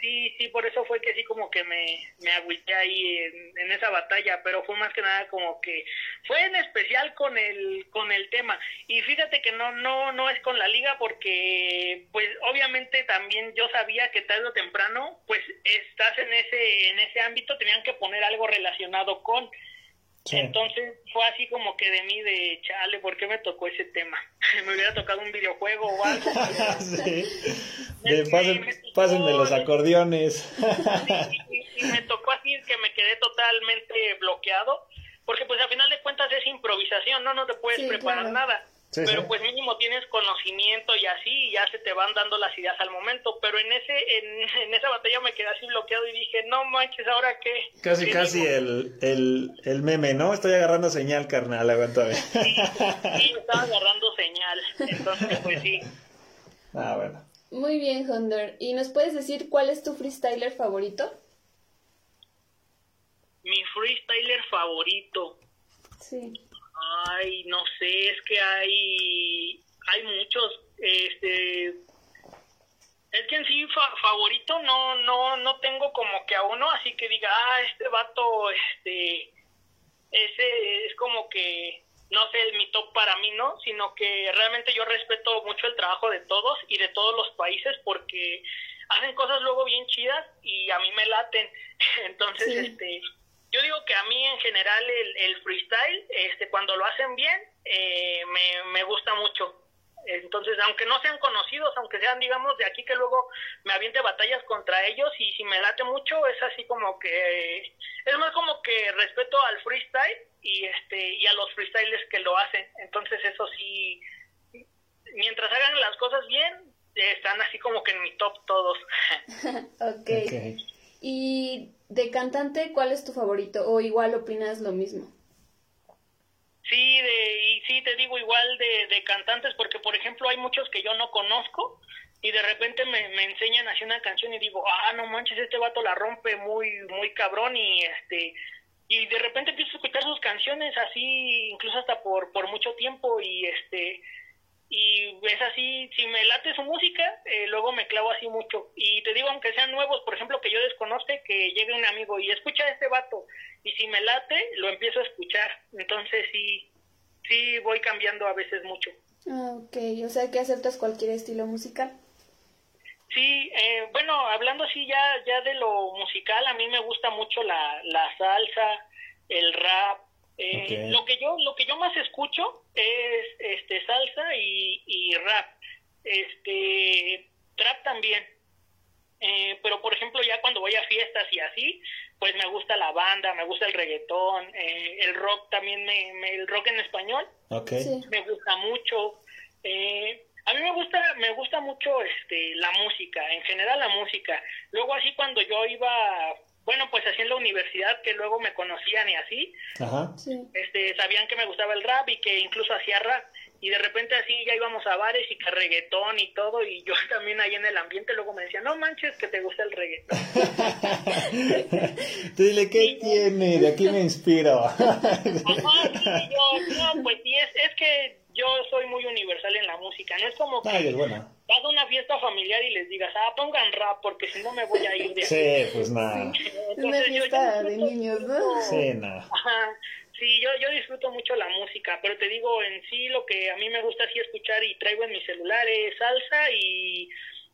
Sí, sí, por eso fue que sí como que me, me agüité ahí en, esa batalla, pero fue más que nada como que fue en especial con el con el tema. Y fíjate que no no no es con la liga porque pues obviamente también yo sabía que tarde o temprano pues estás en ese en ese ámbito tenían que poner algo relacionado con entonces fue así como que de mí de chale, ¿por qué me tocó ese tema? me hubiera tocado un videojuego o algo. sí. pásenme los acordeones. y, me tocó así que me quedé totalmente bloqueado, porque pues al final de cuentas es improvisación, no, no te puedes preparar nada pero pues mínimo tienes conocimiento y así y ya se te van dando las ideas al momento. Pero en ese en, esa batalla me quedé así bloqueado y dije no manches ahora qué casi casi el, el, el, meme no estoy agarrando señal carnal aguántame sí, sí estaba agarrando señal. Entonces pues sí. Ah bueno. Muy bien Hunter. Y nos puedes decir cuál es tu freestyler favorito mi freestyler favorito. Sí Ay, no sé, es que hay, hay muchos, este, es que en sí favorito no, no, no tengo como que a uno, así que diga, ah, este vato, este, ese es como que, no sé, mi top para mí, ¿no? Sino que realmente yo respeto mucho el trabajo de todos y de todos los países porque hacen cosas luego bien chidas y a mí me laten. Entonces, este, yo digo que a mí en general el, el freestyle, este, cuando lo hacen bien, eh, me, me gusta mucho. Entonces, aunque no sean conocidos, aunque sean, digamos, de aquí que luego me aviente batallas contra ellos y si me late mucho, es así como que, es más como que respeto al freestyle y este y a los freestylers que lo hacen. Entonces, eso sí, mientras hagan las cosas bien, están así como que en mi top todos. okay. Y de cantante, ¿cuál es tu favorito? ¿O igual opinas lo mismo? Sí, de, y sí, te digo igual de, de cantantes, porque por ejemplo hay muchos que yo no conozco y de repente me, me enseñan así una canción y digo, ah, no manches, este vato la rompe muy, muy cabrón y este, y de repente empiezo a escuchar sus canciones así, incluso hasta por, por mucho tiempo y este, y es así, si me late su música, eh, luego me clavo así mucho. Y te digo, aunque sean nuevos, por ejemplo, que yo desconozca, que llegue un amigo y escucha a este vato, y si me late, lo empiezo a escuchar. Entonces sí, sí voy cambiando a veces mucho. Ah, ok, o sea que aceptas cualquier estilo musical. Sí, eh, bueno, hablando así ya, ya de lo musical, a mí me gusta mucho la, la salsa, el rap, eh, Lo que yo lo que yo más escucho es este salsa y, y rap, este trap también. Eh, pero por ejemplo ya cuando voy a fiestas y así, pues me gusta la banda, me gusta el reggaetón, eh, el rock también, me, el rock en español, me gusta mucho. Eh, a mí me gusta, me gusta mucho este, la música, en general la música. Luego así cuando yo iba bueno, pues así en la universidad que luego me conocían y así, este, sabían que me gustaba el rap y que incluso hacía rap. Y de repente así ya íbamos a bares y que reggaetón y todo, y yo también ahí en el ambiente luego me decían, no manches que te gusta el reggaetón. dile, ¿qué tiene? De aquí me inspiro. Ajá, yo, no, pues sí, es, es que yo soy muy universal en la música, no es como que Ay, vas a una fiesta familiar y les digas, ah, pongan rap porque si no me voy a ir de Sí, pues nada. una fiesta de niños, ¿no? Sí, nada. Ajá. Sí, yo, yo disfruto mucho la música, pero te digo, en sí lo que a mí me gusta así escuchar y traigo en mi celular es salsa y,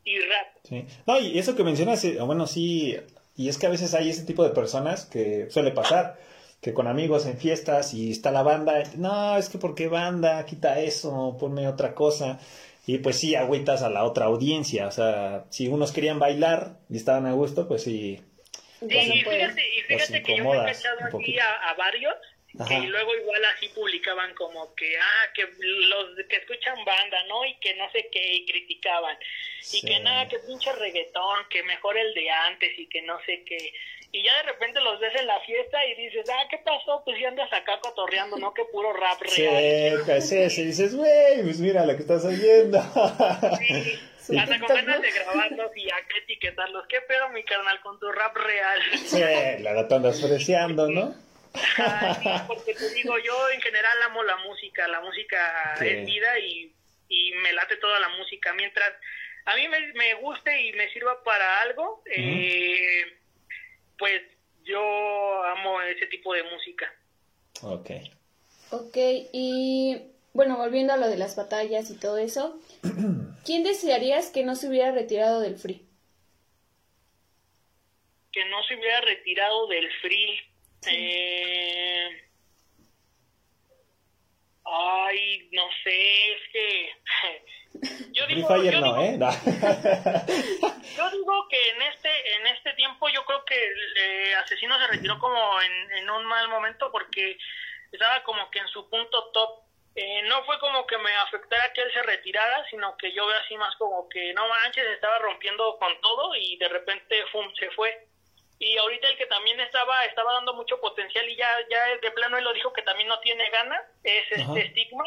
y rap. Sí. No, y eso que mencionas, eh, bueno, sí, y es que a veces hay ese tipo de personas que suele pasar que con amigos en fiestas y está la banda, no, es que ¿por qué banda? Quita eso, ponme otra cosa. Y pues sí, agüitas a la otra audiencia. O sea, si unos querían bailar y estaban a gusto, pues sí. Sí, y fíjate, y fíjate que yo me he echado aquí a, varios y luego igual así publicaban como que, ah, que los que escuchan banda, ¿no? Y que no sé qué, y criticaban. Y que nada, que pinche reggaetón, que mejor el de antes y que no sé qué y ya de repente los ves en la fiesta y dices, ah, ¿qué pasó? Pues ya andas acá cotorreando, ¿no? Que puro rap real. Pues sí, sí, dices, güey, pues mira lo que estás oyendo. Sí, hasta con ganas de grabarlos y a qué etiquetarlos. ¿Qué pedo, mi carnal, con tu rap real? Sí, la te andas ofreciendo, ¿no? porque te digo, yo en general amo la música, la música es vida y, y me late toda la música. Mientras a mí me, me guste y me sirva para algo, eh pues yo amo ese tipo de música. Ok. Ok, y bueno, volviendo a lo de las batallas y todo eso, ¿quién desearías que no se hubiera retirado del free? Que no se hubiera retirado del free. Eh... Ay, no sé, es que yo digo, yo digo, ¿eh? yo digo que en este en este tiempo yo creo que el eh, Asesino se retiró como en, en, un mal momento porque estaba como que en su punto top. Eh, no fue como que me afectara que él se retirara, sino que yo veo así más como que no manches, estaba rompiendo con todo y de repente fum, se fue. Y ahorita el que también estaba estaba dando mucho potencial y ya ya de plano él lo dijo que también no tiene ganas, es este estigma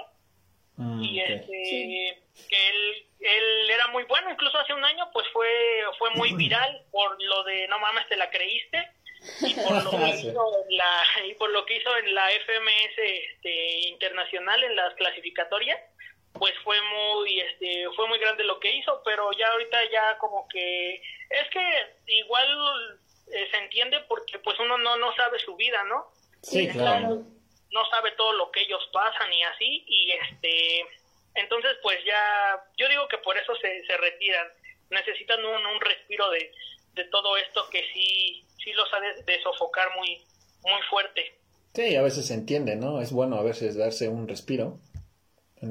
Mm, y este que él, él era muy bueno incluso hace un año pues fue fue muy viral por lo de no mames te la creíste y por lo que hizo en la y por lo que hizo en la FMS este, internacional en las clasificatorias pues fue muy este fue muy grande lo que hizo pero ya ahorita ya como que es que igual eh, se entiende porque pues uno no no sabe su vida no sí claro no sabe todo lo que ellos pasan y así, y este, entonces pues ya, yo digo que por eso se, se retiran. necesitan un, un respiro de, de todo esto que sí, sí los ha de, sofocar muy, muy fuerte. Sí, a veces se entiende, ¿no? Es bueno a veces darse un respiro.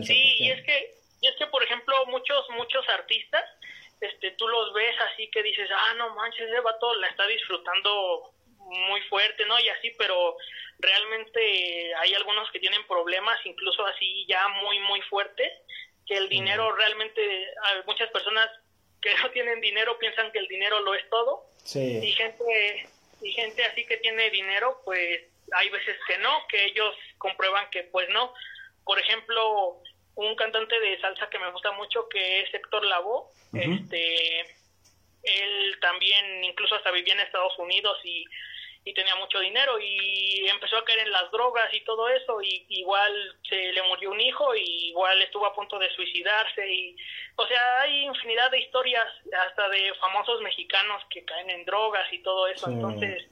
sí, y es que, y es que, por ejemplo, muchos, muchos artistas, este, tú los ves así que dices, ah, no manches, ese vato la está disfrutando muy fuerte, ¿no? Y así, pero realmente hay algunos que tienen problemas, incluso así ya muy, muy fuertes, que el dinero realmente, muchas personas que no tienen dinero piensan que el dinero lo es todo. Y gente, y gente así que tiene dinero, pues hay veces que no, que ellos comprueban que pues no. Por ejemplo, un cantante de salsa que me gusta mucho que es Héctor Lavoe, este él también incluso hasta vivía en Estados Unidos y y tenía mucho dinero y empezó a caer en las drogas y todo eso y igual se le murió un hijo y igual estuvo a punto de suicidarse y o sea hay infinidad de historias hasta de famosos mexicanos que caen en drogas y todo eso. Entonces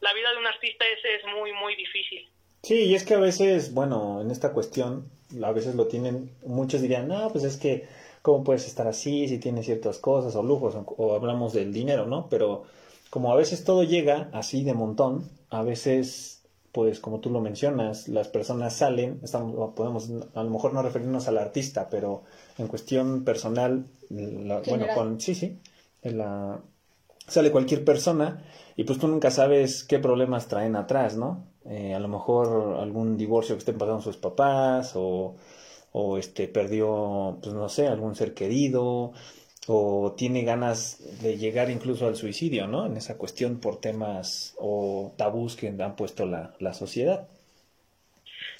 la vida de un artista es, es muy muy difícil. Sí y es que a veces bueno en esta cuestión a veces lo tienen muchos dirían no pues es que cómo puedes estar así si tienes ciertas cosas o lujos o hablamos del dinero no pero como a veces todo llega así de montón, a veces, pues como tú lo mencionas, las personas salen, estamos, podemos a lo mejor no referirnos al artista, pero en cuestión personal, bueno, con, sí, sí, la, sale cualquier persona y pues tú nunca sabes qué problemas traen atrás, ¿no? Eh, a lo mejor algún divorcio que estén pasando sus papás o, o este perdió, pues no sé, algún ser querido o tiene ganas de llegar incluso al suicidio, ¿no? En esa cuestión por temas o tabús que han puesto la, la sociedad.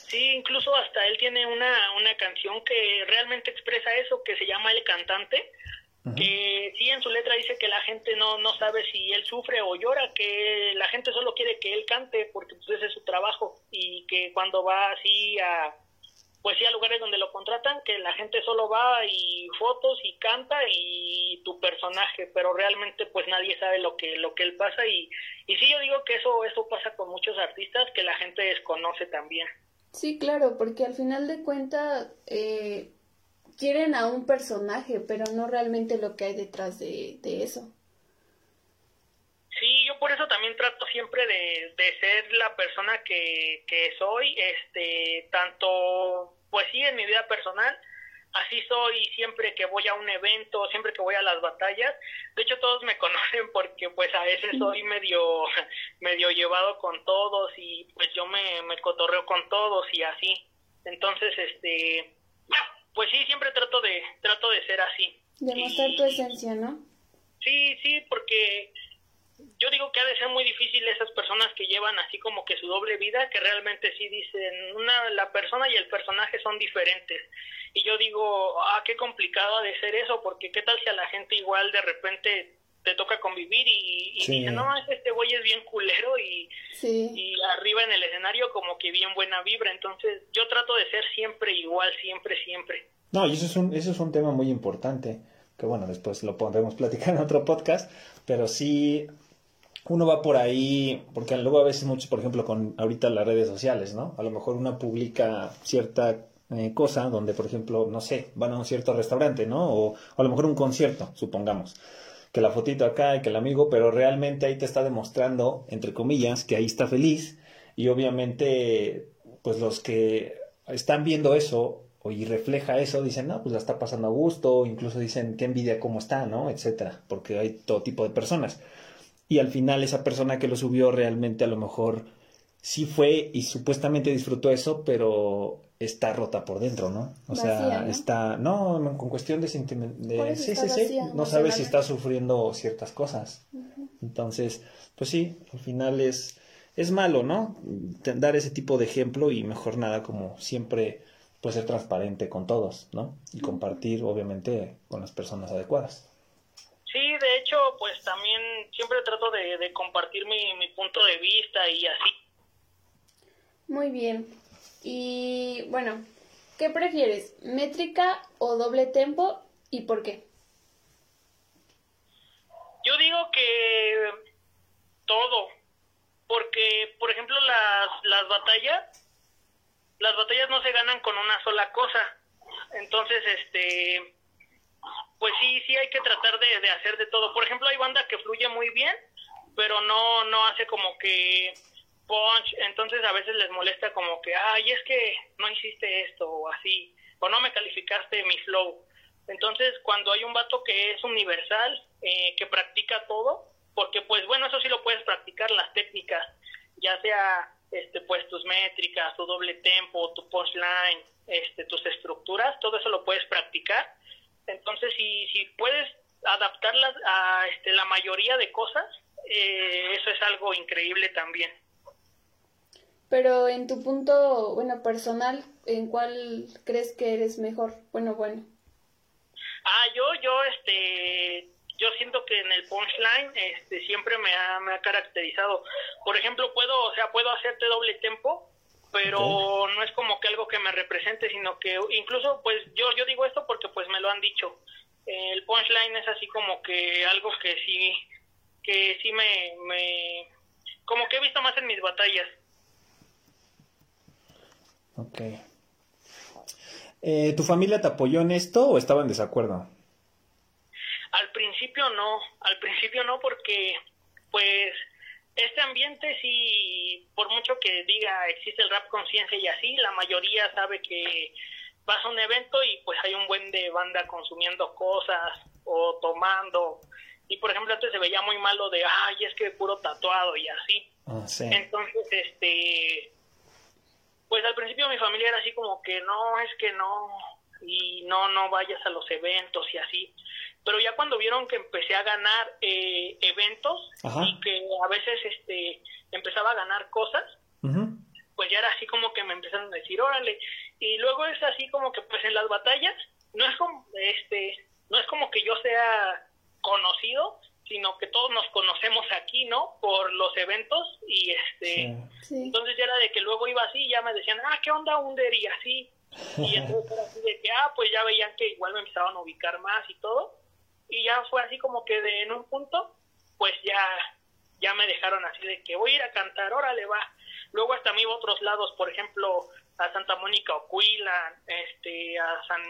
Sí, incluso hasta él tiene una, una canción que realmente expresa eso, que se llama El Cantante, que sí en su letra dice que la gente no, no sabe si él sufre o llora, que la gente solo quiere que él cante porque pues, ese es su trabajo y que cuando va así a pues sí a lugares donde lo contratan que la gente solo va y fotos y canta y tu personaje pero realmente pues nadie sabe lo que lo que él pasa y y sí yo digo que eso eso pasa con muchos artistas que la gente desconoce también. Sí claro porque al final de cuentas eh, quieren a un personaje pero no realmente lo que hay detrás de, de eso. Sí, yo por eso también trato siempre de, de ser la persona que, que soy, este, tanto, pues sí, en mi vida personal, así soy siempre que voy a un evento, siempre que voy a las batallas. De hecho, todos me conocen porque pues a veces soy medio, medio llevado con todos y pues yo me, me cotorreo con todos y así. Entonces, este, pues sí, siempre trato de, trato de ser así. Demostrar tu esencia, ¿no? Sí, sí, porque yo digo que ha de ser muy difícil esas personas que llevan así como que su doble vida, que realmente sí dicen, una, la persona y el personaje son diferentes. Y yo digo, ah, qué complicado ha de ser eso, porque qué tal si a la gente igual de repente te toca convivir y, y dice, no, este güey es bien culero y, y arriba en el escenario como que bien buena vibra. Entonces yo trato de ser siempre igual, siempre, siempre. No, y eso es un, eso es un tema muy importante, que bueno, después lo podremos platicar en otro podcast, pero sí uno va por ahí, porque luego a veces muchos, por ejemplo, con ahorita las redes sociales, ¿no? A lo mejor una publica cierta eh, cosa donde, por ejemplo, no sé, van a un cierto restaurante, ¿no? O, a lo mejor un concierto, supongamos. Que la fotito acá y que el amigo, pero realmente ahí te está demostrando, entre comillas, que ahí está feliz. Y obviamente, pues los que están viendo eso y refleja eso, dicen, no, pues la está pasando a gusto, incluso dicen, qué envidia cómo está, ¿no? Etcétera, porque hay todo tipo de personas y al final esa persona que lo subió realmente a lo mejor sí fue y supuestamente disfrutó eso, pero está rota por dentro, ¿no? O sea, está, no, con cuestión de sentimiento, sí, sí, sí, no sabe si está sufriendo ciertas cosas. Entonces, pues sí, al final es, es malo, ¿no? Dar ese tipo de ejemplo y mejor nada como siempre, pues ser transparente con todos, ¿no? Y compartir, obviamente, con las personas adecuadas. Sí, de hecho, pues también siempre trato de, compartir mi, mi punto de vista y así. Muy bien. Y bueno, ¿qué prefieres? ¿Métrica o doble tempo y por qué? Yo digo que todo, porque por ejemplo las, las batallas, las batallas no se ganan con una sola cosa. Entonces, este, pues sí, sí hay que tratar de, hacer de todo. Por ejemplo, hay banda que fluye muy bien, pero no, no hace como que punch, entonces a veces les molesta como que, ay, es que no hiciste esto o así, o no me calificaste mi flow. Entonces, cuando hay un vato que es universal, eh, que practica todo, porque pues bueno, eso sí lo puedes practicar, las técnicas, ya sea este pues tus métricas, tu doble tempo, tu punchline, este tus estructuras, todo eso lo puedes practicar. Entonces, si si puedes adaptarlas a este la mayoría de cosas, eh, eso es algo increíble también. Pero en tu punto, bueno, personal, ¿en cuál crees que eres mejor? Bueno, bueno. Ah, yo, yo, este, yo siento que en el punchline, este, siempre me ha, me ha caracterizado. Por ejemplo, puedo, o sea, puedo hacerte doble tempo, pero no es como que algo que me represente, sino que incluso, pues, yo, yo digo esto porque, pues, me lo han dicho. El punchline es así como que algo que sí, que sí me, me, como que he visto más en mis batallas. Ok. Eh, ¿Tu familia te apoyó en esto o estaba en desacuerdo? Al principio no, al principio no porque pues este ambiente sí, por mucho que diga existe el rap conciencia y así, la mayoría sabe que vas a un evento y pues hay un buen de banda consumiendo cosas o tomando. Y por ejemplo antes se veía muy malo de, ay, es que puro tatuado y así. Ah, sí. Entonces, este, pues al principio mi familia era así como que no, es que no, y no, no vayas a los eventos y así. Pero ya cuando vieron que empecé a ganar eh, eventos Ajá. y que a veces este empezaba a ganar cosas, pues ya era así como que me empezaron a decir, órale. Y luego es así como que pues en las batallas, no es como, este, no es como que yo sea conocido, sino que todos nos conocemos aquí, ¿no? Por los eventos y este... Sí. Sí. Entonces ya era de que luego iba así y ya me decían, ah, ¿qué onda Under? Y así. Y entonces era así de que, ah, pues ya veían que igual me empezaban a ubicar más y todo. Y ya fue así como que de en un punto, pues ya, ya me dejaron así de que voy a ir a cantar, órale, va. Luego hasta me iba a otros lados, por ejemplo, a Santa Mónica Ocuila, este, a San,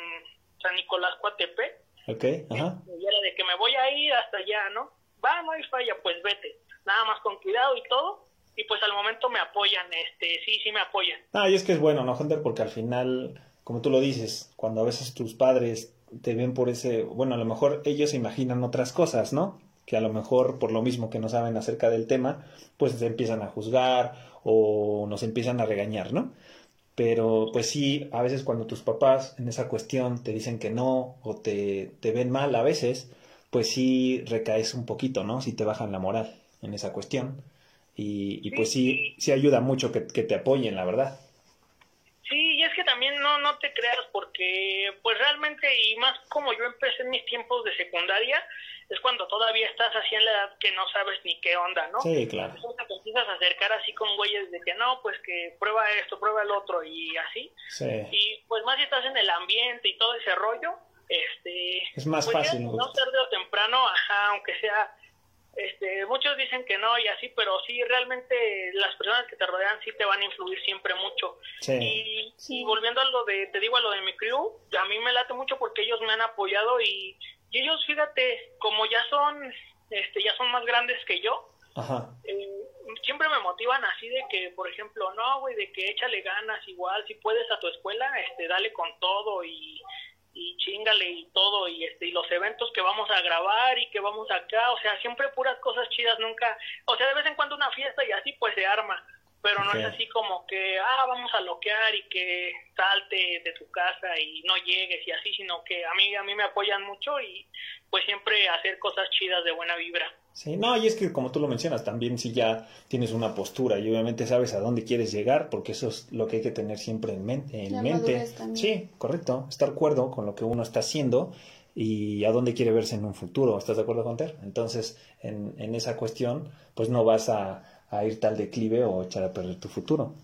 San Nicolás Coatepec. Ok, ajá. Y era de que me voy a ir hasta allá, ¿no? Va, no hay falla, pues vete. Nada más con cuidado y todo. Y pues al momento me apoyan, este, sí, sí me apoyan. Ah, y es que es bueno, ¿no, Hunter? Porque al final, como tú lo dices, cuando a veces tus padres te ven por ese, bueno, a lo mejor ellos se imaginan otras cosas, ¿no? Que a lo mejor por lo mismo que no saben acerca del tema, pues se empiezan a juzgar o nos empiezan a regañar, ¿no? Pero pues sí, a veces cuando tus papás en esa cuestión te dicen que no o te, te ven mal a veces, pues sí recaes un poquito, ¿no? Si te bajan la moral en esa cuestión. Y, y pues sí, sí ayuda mucho que, que te apoyen, la verdad. Sí, y es que también no, no te creas porque pues realmente y más como yo empecé en mis tiempos de secundaria, es cuando todavía estás así en la edad que no sabes ni qué onda, ¿no? Sí, claro. Entonces te empiezas a acercar así con güeyes de que no, pues que prueba esto, prueba el otro y así. Sí. Y pues más si estás en el ambiente y todo ese rollo, este... Es más pues ya, fácil, ¿no? No tarde o temprano, ajá, aunque sea... Este, muchos dicen que no y así, pero sí, realmente las personas que te rodean sí te van a influir siempre mucho. Sí. Y, Sí. y volviendo a lo de, te digo, a lo de mi crew, a mí me late mucho porque ellos me han apoyado y, y ellos, fíjate, como ya son, este, ya son más grandes que yo, Ajá. eh, siempre me motivan así de que, por ejemplo, no, güey, de que échale ganas igual, si puedes a tu escuela, este, dale con todo y, y chingale y todo y este y los eventos que vamos a grabar y que vamos acá, o sea, siempre puras cosas chidas, nunca, o sea, de vez en cuando una fiesta y así pues se arma, pero no es así como que, ah, vamos a loquear y que salte de tu casa y no llegues y así, sino que a mí a mí me apoyan mucho y pues siempre hacer cosas chidas de buena vibra. Sí, no, y es que como tú lo mencionas, también si ya tienes una postura y obviamente sabes a dónde quieres llegar, porque eso es lo que hay que tener siempre en mente. En La mente. Sí, correcto, estar cuerdo con lo que uno está haciendo y a dónde quiere verse en un futuro. ¿Estás de acuerdo con Ter? Entonces, en, en esa cuestión, pues no vas a, a ir tal declive o echar a perder tu futuro,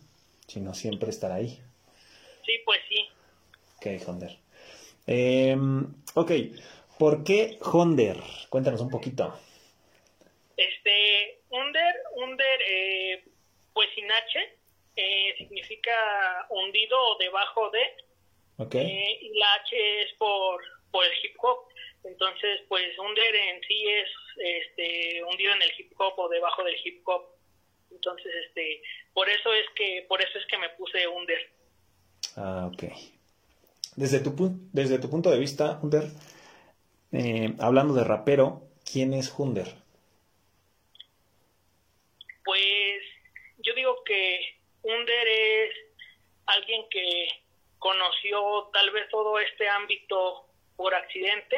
sino siempre estar ahí. Sí, pues sí. Ok, Honder. Eh, ok, ¿por qué Honder? Cuéntanos un poquito. Este, under, under, eh, pues sin H, eh, significa hundido o debajo de, Ok, eh, y la H es por, por el hip hop. Entonces, pues Under en sí es este, hundido en el hip hop o debajo del hip hop. Entonces, este, por eso es que, por eso es que me puse Under. Ah, ok. Desde tu, desde tu punto de vista, Under, eh, hablando de rapero, ¿quién es Hunder? Pues yo digo que Under es alguien que conoció tal vez todo este ámbito por accidente,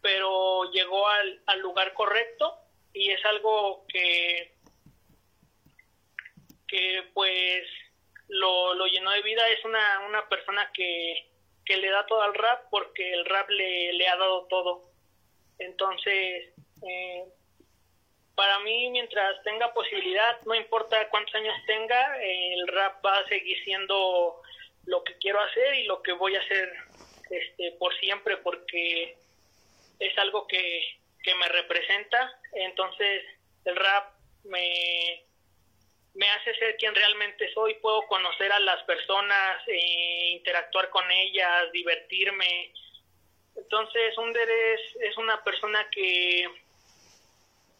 pero llegó al, al lugar correcto y es algo que, que pues lo, lo llenó de vida. Es una, una persona que, que le da todo al rap porque el rap le, le ha dado todo. Entonces, eh, para mí, mientras tenga posibilidad, no importa cuántos años tenga, el rap va a seguir siendo lo que quiero hacer y lo que voy a hacer este, por siempre porque es algo que, que me representa. Entonces, el rap me, me hace ser quien realmente soy, puedo conocer a las personas, eh, interactuar con ellas, divertirme. Entonces, Under es, es una persona que,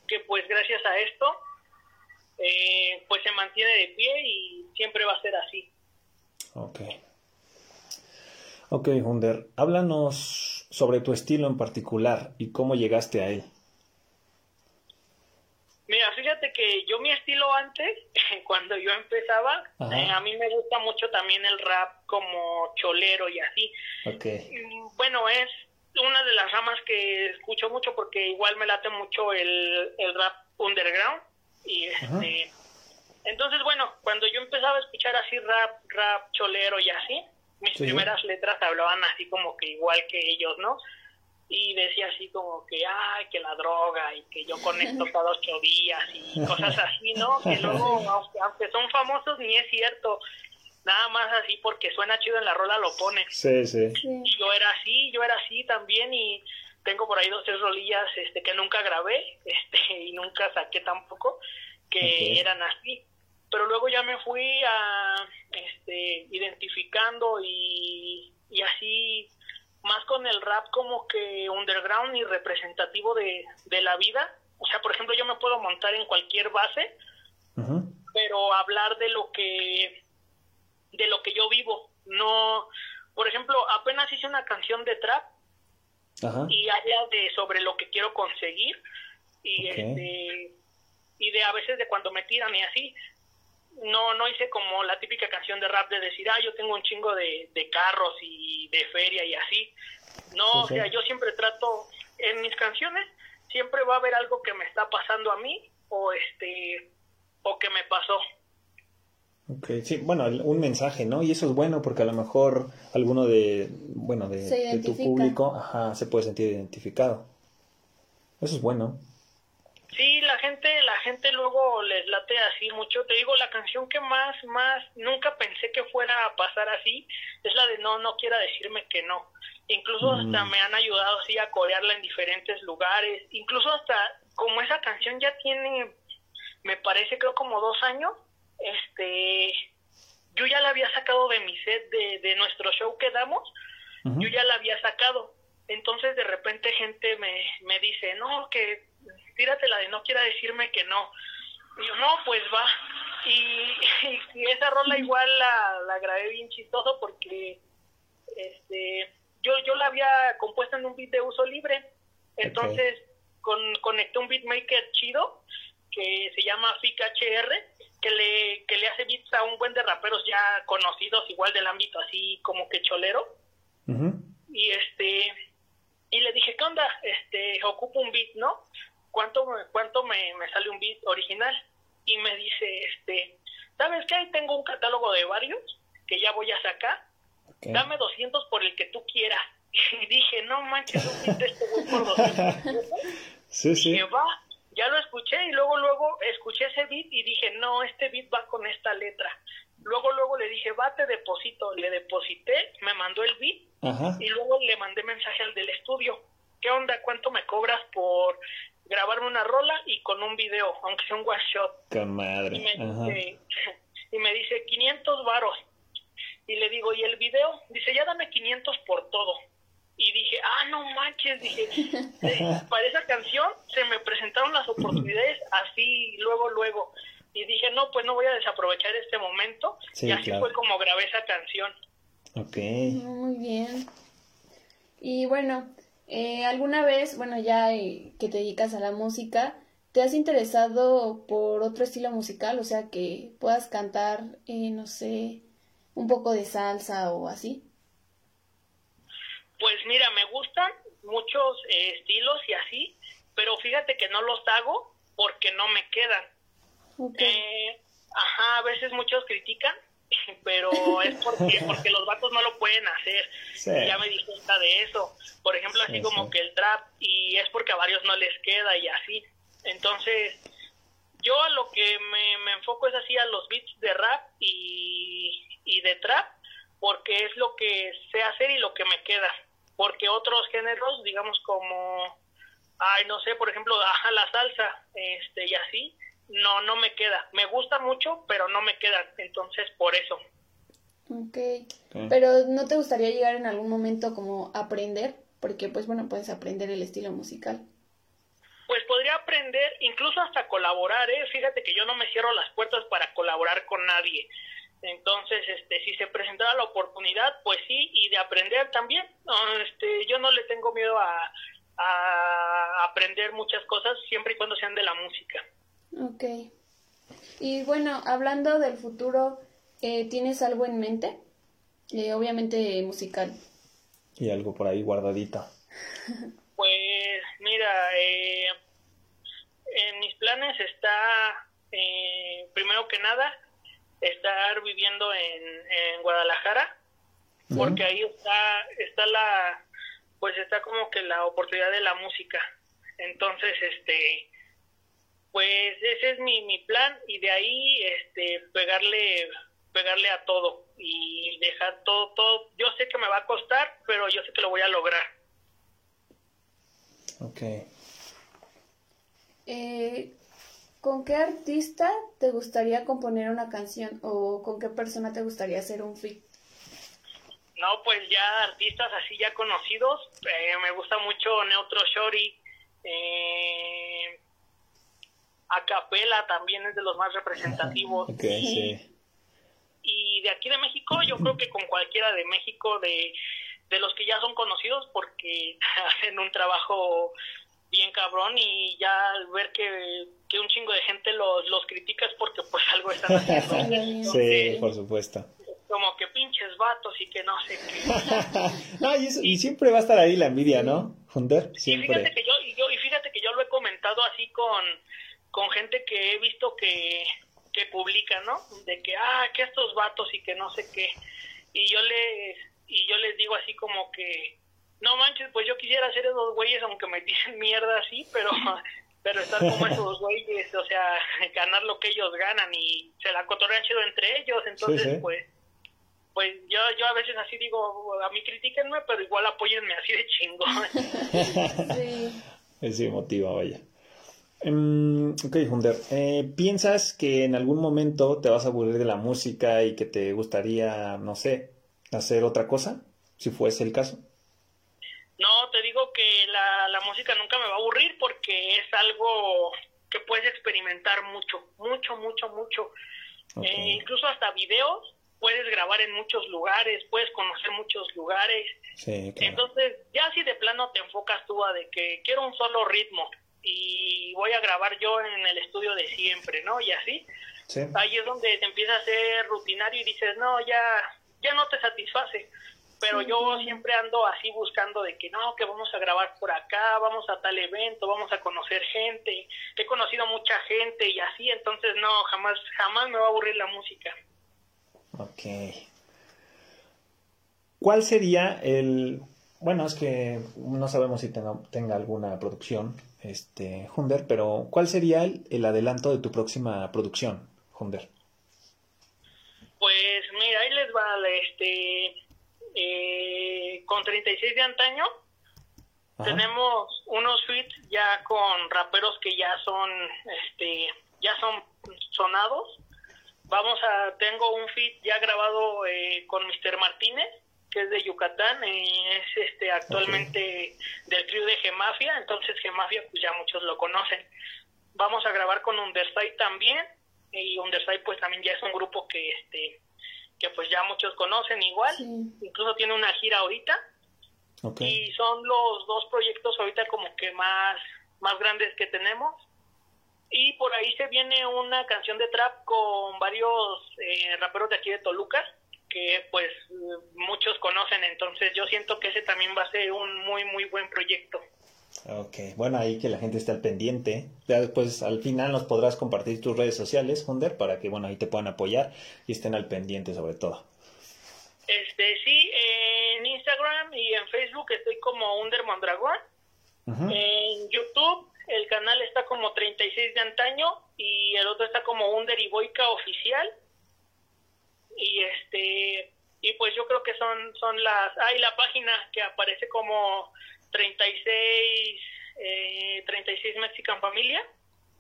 que pues gracias a esto, eh, pues se mantiene de pie y siempre va a ser así. Ok. Ok, Hunder, háblanos sobre tu estilo en particular y cómo llegaste a él. Mira, fíjate que yo mi estilo antes, cuando yo empezaba, eh, a mí me gusta mucho también el rap como cholero y así. Okay. Bueno, es una de las ramas que escucho mucho porque igual me late mucho el, el rap underground y este entonces bueno cuando yo empezaba a escuchar así rap rap cholero y así mis primeras letras hablaban así como que igual que ellos no y decía así como que, ay, que la droga y que yo conecto cada ocho días y cosas así, ¿no? Que luego, aunque son famosos, ni es cierto. Nada más así porque suena chido en la rola lo pone. Sí, sí. yo era así, yo era así también y tengo por ahí dos, tres rolillas este, que nunca grabé este, y nunca saqué tampoco, que eran así. Pero luego ya me fui a este, identificando y, y así más con el rap como que underground y representativo de, de la vida. O sea, por ejemplo, yo me puedo montar en cualquier base, pero hablar de lo que de lo que yo vivo. No, por ejemplo, apenas hice una canción de trap y habla de sobre lo que quiero conseguir y este y de a veces de cuando me tiran y así no no hice como la típica canción de rap de decir, ah, yo tengo un chingo de, de carros y de feria y así. No, o sea, yo siempre trato, en mis canciones, siempre va a haber algo que me está pasando a mí o este o que me pasó. Ok, sí, bueno, un mensaje, ¿no? Y eso es bueno porque a lo mejor alguno de, bueno, de, de tu público, ajá, se puede sentir identificado. Eso es bueno. Sí, la gente, la gente luego les late así mucho. Te digo, la canción que más, más, nunca pensé que fuera a pasar así, es la de No, no quiera decirme que no. Incluso hasta me han ayudado así a corearla en diferentes lugares. Incluso hasta, como esa canción ya tiene, me parece creo como dos años, este, yo ya la había sacado de mi set de, de nuestro show que damos, yo ya la había sacado. Entonces de repente gente me, me dice, no, que tírate la de no quiera decirme que no. Y yo, no, pues va. Y, y, esa rola igual la, la grabé bien chistoso porque este yo, yo la había compuesto en un beat de uso libre. Entonces con, conecté un beatmaker chido que se llama FIC HR que le, que le hace beats a un buen de raperos ya conocidos, igual del ámbito así como que cholero. Y este y le dije, ¿qué onda? Este, ocupo un beat, ¿no? ¿Cuánto, cuánto me, me sale un beat original? Y me dice, este, ¿sabes qué? Ahí tengo un catálogo de varios que ya voy a sacar. Dame 200 por el que tú quieras. Y dije, no manches, un beat este güey por 200. sí, sí. Y va, ya lo escuché y luego, luego escuché ese beat y dije, no, este beat va con esta letra. Luego, luego le dije, va, te deposito. Le deposité, me mandó el beat y luego le mandé mensaje al del estudio. ¿Qué onda? ¿Cuánto me cobras por grabarme una rola y con un video, aunque sea un one shot. Con madre. Y me, dice, y me dice 500 varos. Y le digo, ¿y el video? Dice, ya dame 500 por todo. y dije, ah, no manches, dije, eh, para esa canción se me presentaron las oportunidades así, luego, luego. Y dije, no, pues no voy a desaprovechar este momento. y así fue como grabé esa canción. Ok. Muy bien. Y bueno, eh, ¿alguna vez, bueno, ya eh, que te dedicas a la música, te has interesado por otro estilo musical? O sea, que puedas cantar, eh, no sé, un poco de salsa o así. Pues mira, me gustan muchos eh, estilos y así, pero fíjate que no los hago porque no me quedan. Eh, ajá, a veces muchos critican, pero es porque, porque los vatos no lo pueden hacer. Ya me di cuenta de eso. Por ejemplo, así como que el trap, y es porque a varios no les queda y así. Entonces, yo a lo que me, me enfoco es así a los beats de rap y, y de trap, porque es lo que sé hacer y lo que me queda porque otros géneros, digamos como, ay, no sé, por ejemplo, ajá, la salsa, este, y así, no, no me queda. Me gusta mucho, pero no me queda, entonces por eso. Okay. Pero ¿no te gustaría llegar en algún momento como aprender? Porque pues bueno, puedes aprender el estilo musical. Pues podría aprender, incluso hasta colaborar, ¿eh? Fíjate que yo no me cierro las puertas para colaborar con nadie. Entonces, este, si se presentara la oportunidad, pues sí, y de aprender también. este, yo no le tengo miedo a, a aprender muchas cosas siempre y cuando sean de la música. Ok. Y bueno, hablando del futuro, eh, ¿tienes algo en mente? Eh, obviamente musical. Y algo por ahí guardadita. pues mira, eh, en mis planes está, primero que nada, estar viviendo en, en Guadalajara, porque ahí está, está la, pues está como que la oportunidad de la música. Entonces, este, pues ese es mi, mi plan y de ahí, este, pegarle, pegarle a todo y dejar todo, todo. Yo sé que me va a costar, pero yo sé que lo voy a lograr. Ok. Eh, ¿Con qué artista te gustaría componer una canción o con qué persona te gustaría hacer un feat? No, pues ya artistas así ya conocidos. Eh, me gusta mucho Neutro Shori. Eh, Acapela también es de los más representativos. Y de aquí de México, yo creo que con cualquiera de México, de, de los que ya son conocidos, porque hacen un trabajo bien cabrón y ya ver que, un chingo de gente los, los critica es porque pues algo están haciendo. sí, por supuesto. Como que pinches vatos y que no sé qué. no, y, siempre va a estar ahí la envidia, ¿no? Siempre. Y fíjate que yo, y yo, y fíjate que yo lo he comentado así con, con gente que he visto que, que publica, ¿no? De que, ah, que estos vatos y que no sé qué. Y yo les, y yo les digo así como que, no manches, pues yo quisiera ser esos güeyes, aunque me dicen mierda así, pero, pero estar como esos güeyes, o sea, ganar lo que ellos ganan y se la cotorrean chido entre ellos, entonces pues pues yo, yo a veces así digo, a mí critíquenme, pero igual apóyenme así de chingo. sí. Es emotiva, vaya. Um, ok, Hunder, eh, ¿piensas que en algún momento te vas a aburrir de la música y que te gustaría, no sé, hacer otra cosa, si fuese el caso? No, te digo que la, la música nunca me va a aburrir porque es algo que puedes experimentar mucho, mucho, mucho, mucho. Eh, incluso hasta videos puedes grabar en muchos lugares, puedes conocer muchos lugares. Entonces, ya si de plano te enfocas tú a de que quiero un solo ritmo y voy a grabar yo en el estudio de siempre, ¿no? Y así, ahí es donde te empieza a ser rutinario y dices, no, ya, ya no te satisface pero yo siempre ando así buscando de que no, que vamos a grabar por acá, vamos a tal evento, vamos a conocer gente, he conocido mucha gente y así, entonces no, jamás, jamás me va a aburrir la música. Ok. ¿Cuál sería el, bueno, es que no sabemos si tenga, tenga alguna producción, este, Hunder, pero ¿cuál sería el, el adelanto de tu próxima producción, Hunder? Pues mira, ahí les va, este, eh, con 36 de antaño. Tenemos unos feats ya con raperos que ya son, este, ya son sonados. Vamos a, tengo un feat ya grabado eh, con Mr. Martínez, que es de Yucatán, y es este actualmente del crew de Gemafia, entonces Gemafia pues ya muchos lo conocen. Vamos a grabar con Underside también, y Underside pues también ya es un grupo que este que pues ya muchos conocen igual, incluso tiene una gira ahorita, y son los dos proyectos ahorita como que más, más grandes que tenemos. Y por ahí se viene una canción de trap con varios eh, raperos de aquí de Toluca, que pues muchos conocen, entonces yo siento que ese también va a ser un muy, muy buen proyecto. Ok, bueno, ahí que la gente esté al pendiente. Ya después, al final, nos podrás compartir tus redes sociales, Hunder, para que, bueno, ahí te puedan apoyar y estén al pendiente sobre todo. Este, sí, en Instagram y en Facebook estoy como Under Mondragón. En YouTube el canal está como 36 de antaño y el otro está como Under y Boica oficial. Y este y pues yo creo que son son las hay la página que aparece como 36 eh, 36 Mexican Familia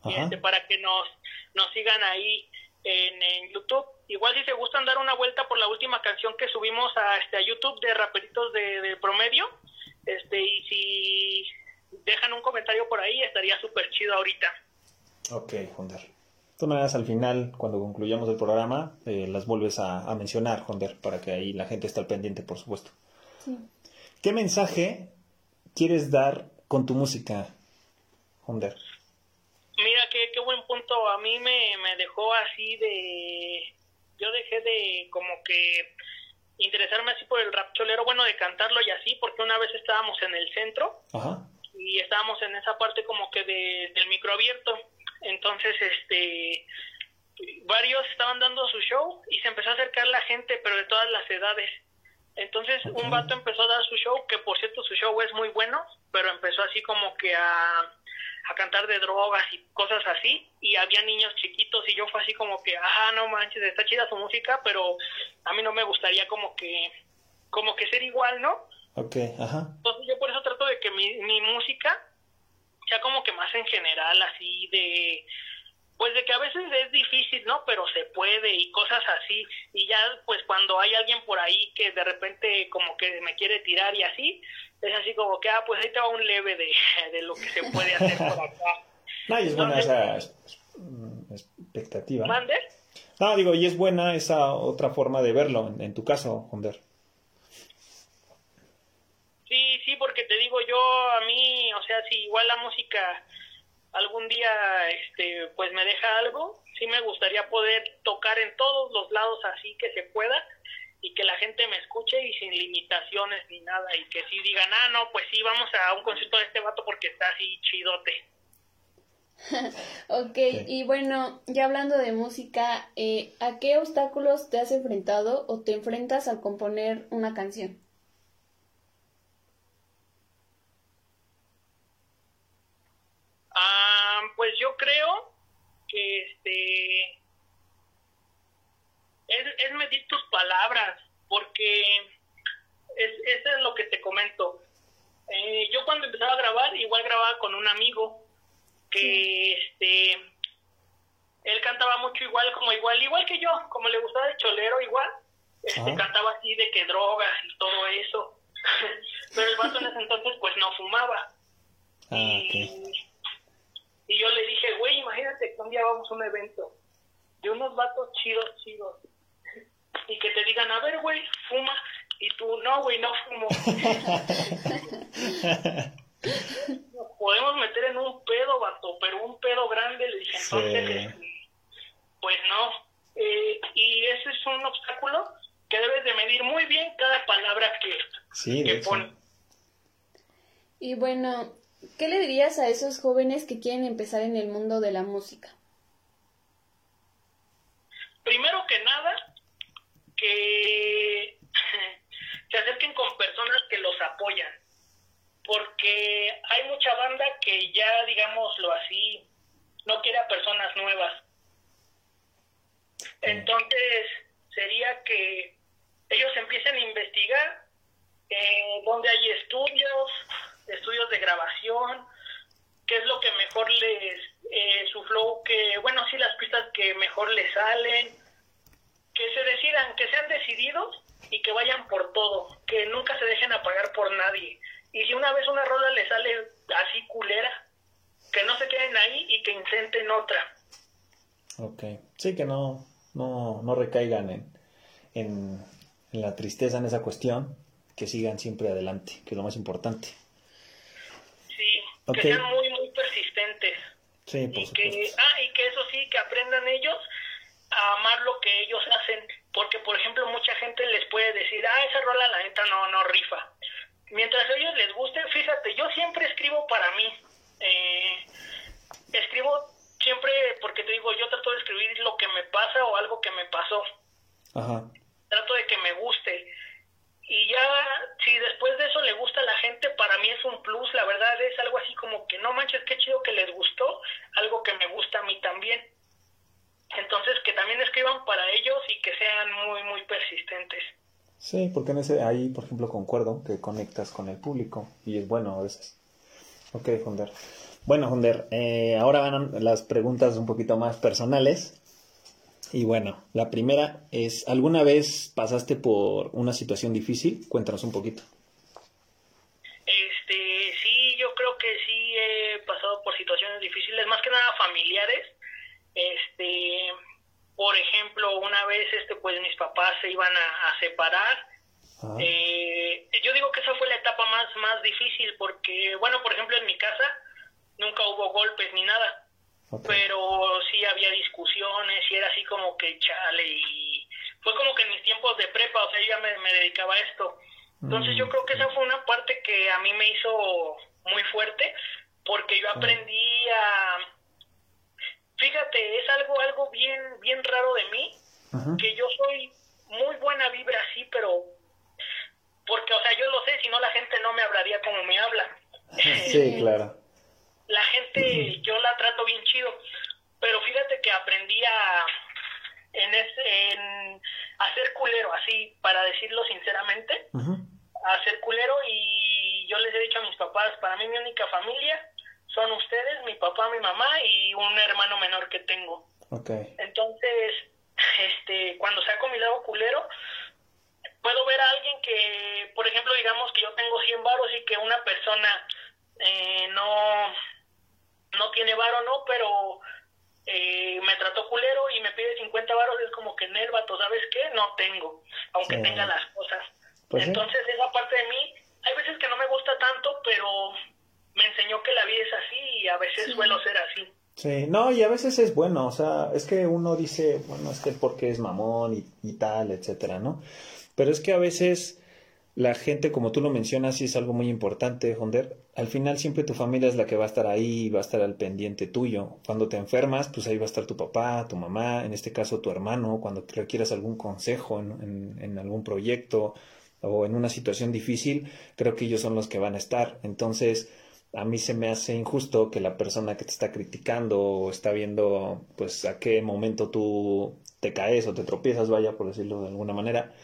este, para que nos nos sigan ahí en, en, YouTube. Igual si se gustan dar una vuelta por la última canción que subimos a este a YouTube de raperitos de, de promedio, este y si dejan un comentario por ahí estaría súper chido ahorita. Ok, Jonder. De todas maneras, al final, cuando concluyamos el programa, eh, las vuelves a, mencionar, Jonder, para que ahí la gente esté al pendiente, por supuesto. Sí. ¿Qué mensaje quieres dar con tu música, Jonder? Mira, qué, qué buen punto. A mí me, me dejó así de... Yo dejé de como que interesarme así por el rap cholero, bueno, de cantarlo y así, porque una vez estábamos en el centro y estábamos en esa parte como que de, del micro abierto. Entonces, este, varios estaban dando su show y se empezó a acercar la gente, pero de todas las edades. Entonces, un vato empezó a dar su show, que por cierto su show es muy bueno, pero empezó así como que a a cantar de drogas y cosas así y había niños chiquitos y yo fue así como que ajá no manches está chida su música pero a mí no me gustaría como que como que ser igual no Ok, ajá. Entonces yo por eso trato de que mi, mi música sea como que más en general así de pues de que a veces es difícil, ¿no? Pero se puede y cosas así. Y ya, pues cuando hay alguien por ahí que de repente como que me quiere tirar y así, es así como que, ah, pues ahí te va un leve de, de lo que se puede hacer por acá. No, y es buena esa expectativa. ¿Mande? No, digo, y es buena esa otra forma de verlo, en, tu caso, Honder. Sí, porque te digo yo, a mí, o sea, si igual la música algún día, este, pues me deja algo, sí me gustaría poder tocar en todos los lados así que se pueda y que la gente me escuche y sin limitaciones ni nada y que sí digan, ah, no, pues sí, vamos a un concierto de este vato porque está así chidote. ok, y bueno, ya hablando de música, eh, ¿a qué obstáculos te has enfrentado o te enfrentas al componer una canción? Ah, pues yo creo que este es, es medir tus palabras, porque es, eso es lo que te comento. Eh, yo cuando empezaba a grabar, igual grababa con un amigo que este él cantaba mucho igual como igual igual que yo como le gustaba el cholero igual este, cantaba así de que drogas y todo eso. Pero el vato en ese entonces pues no fumaba. Ah, y, y yo le dije güey imagínate que un día vamos a un evento de unos vatos chidos chidos y que te digan, a ver, güey, fuma, y tú, no, güey, no fumo. Nos podemos meter en un pedo, vato, pero un pedo grande, le dije, entonces, pues no. Eh, y ese es un obstáculo que debes de medir muy bien cada palabra que, sí, que pones. Y bueno, ¿qué le dirías a esos jóvenes que quieren empezar en el mundo de la música? Primero que nada, que se acerquen con personas que los apoyan, porque hay mucha banda que ya, digámoslo así, no quiere a personas nuevas. Entonces, sería que ellos empiecen a investigar en dónde hay estudios, estudios de grabación, qué es lo que mejor les, eh, su flow, que, bueno, sí, las pistas que mejor les salen, que se decidan, que sean decididos y que vayan por todo, que nunca se dejen apagar por nadie. Y si una vez una rola le sale así culera, que no se queden ahí y que intenten otra. Ok, sí, que no, no, no recaigan en, en, la tristeza en esa cuestión, que sigan siempre adelante, que es lo más importante. Que sean muy, muy persistentes. Sí, por y que, ah, y que eso sí, que aprendan ellos a amar lo que ellos hacen, porque por ejemplo mucha gente les puede decir, ah, esa rola la neta no, no rifa. Mientras a ellos les guste, fíjate, yo siempre escribo para mí. Eh, escribo siempre, porque te digo, yo trato de escribir lo que me pasa o algo que me pasó. Ajá. Trato de que me guste. Y ya, si después de eso le gusta a la gente, para mí es un plus, la verdad es algo así como que no manches, qué chido que les gustó, algo que me gusta a mí también. Entonces, que también escriban para ellos y que sean muy, muy persistentes. Sí, porque en ese, ahí, por ejemplo, concuerdo que conectas con el público y es bueno a veces. Ok, Funder. Bueno, Funder, eh, ahora van las preguntas un poquito más personales. Y bueno, la primera es, ¿alguna vez pasaste por una situación difícil? Cuéntanos un poquito. Este, sí, yo creo que sí he pasado por situaciones difíciles, más que nada familiares este, por ejemplo, una vez, este, pues mis papás se iban a, separar. Ah. Eh, yo digo que esa fue la etapa más, más difícil porque, bueno, por ejemplo, en mi casa nunca hubo golpes ni nada, pero sí había discusiones y era así como que chale y fue como que en mis tiempos de prepa, o sea, yo ya me, dedicaba a esto. Entonces yo mm, creo que esa fue una parte que a mí me hizo muy fuerte porque yo aprendí a fíjate, es algo, algo bien, bien raro de mí, que yo soy muy buena vibra así, pero porque, o sea, yo lo sé, si no la gente no me hablaría como me habla. Sí, claro. La gente, yo la trato bien chido, pero fíjate que aprendí a, en, en hacer culero, así, para decirlo sinceramente, hacer culero y yo les he dicho a mis papás, para mí mi única familia son ustedes, mi papá, mi mamá y un hermano menor que tengo. Okay. Entonces, este, cuando saco mi lado culero, puedo ver a alguien que, por ejemplo, digamos que yo tengo 100 varos y que una persona eh, no, no tiene varo, no, pero eh, me trató culero y me pide 50 varos, es como que el vato, ¿sabes qué? No tengo, aunque tenga las cosas. Pues Entonces, esa parte de mí, hay veces que no me gusta tanto, pero me enseñó que la vida es así y a veces suelo ser así. Sí, no, y a veces es bueno, o sea, es que uno dice, bueno, es que porque es mamón y, y tal, etcétera, ¿no? Pero es que a veces la gente, como tú lo mencionas, y es algo muy importante, Honder, al final siempre tu familia es la que va a estar ahí, va a estar al pendiente tuyo. Cuando te enfermas, pues ahí va a estar tu papá, tu mamá, en este caso tu hermano, cuando requieras algún consejo en, en algún proyecto o en una situación difícil, creo que ellos son los que van a estar. Entonces, a mí se me hace injusto que la persona que te está criticando o está viendo pues a qué momento tú te caes o te tropiezas, vaya por decirlo de alguna manera,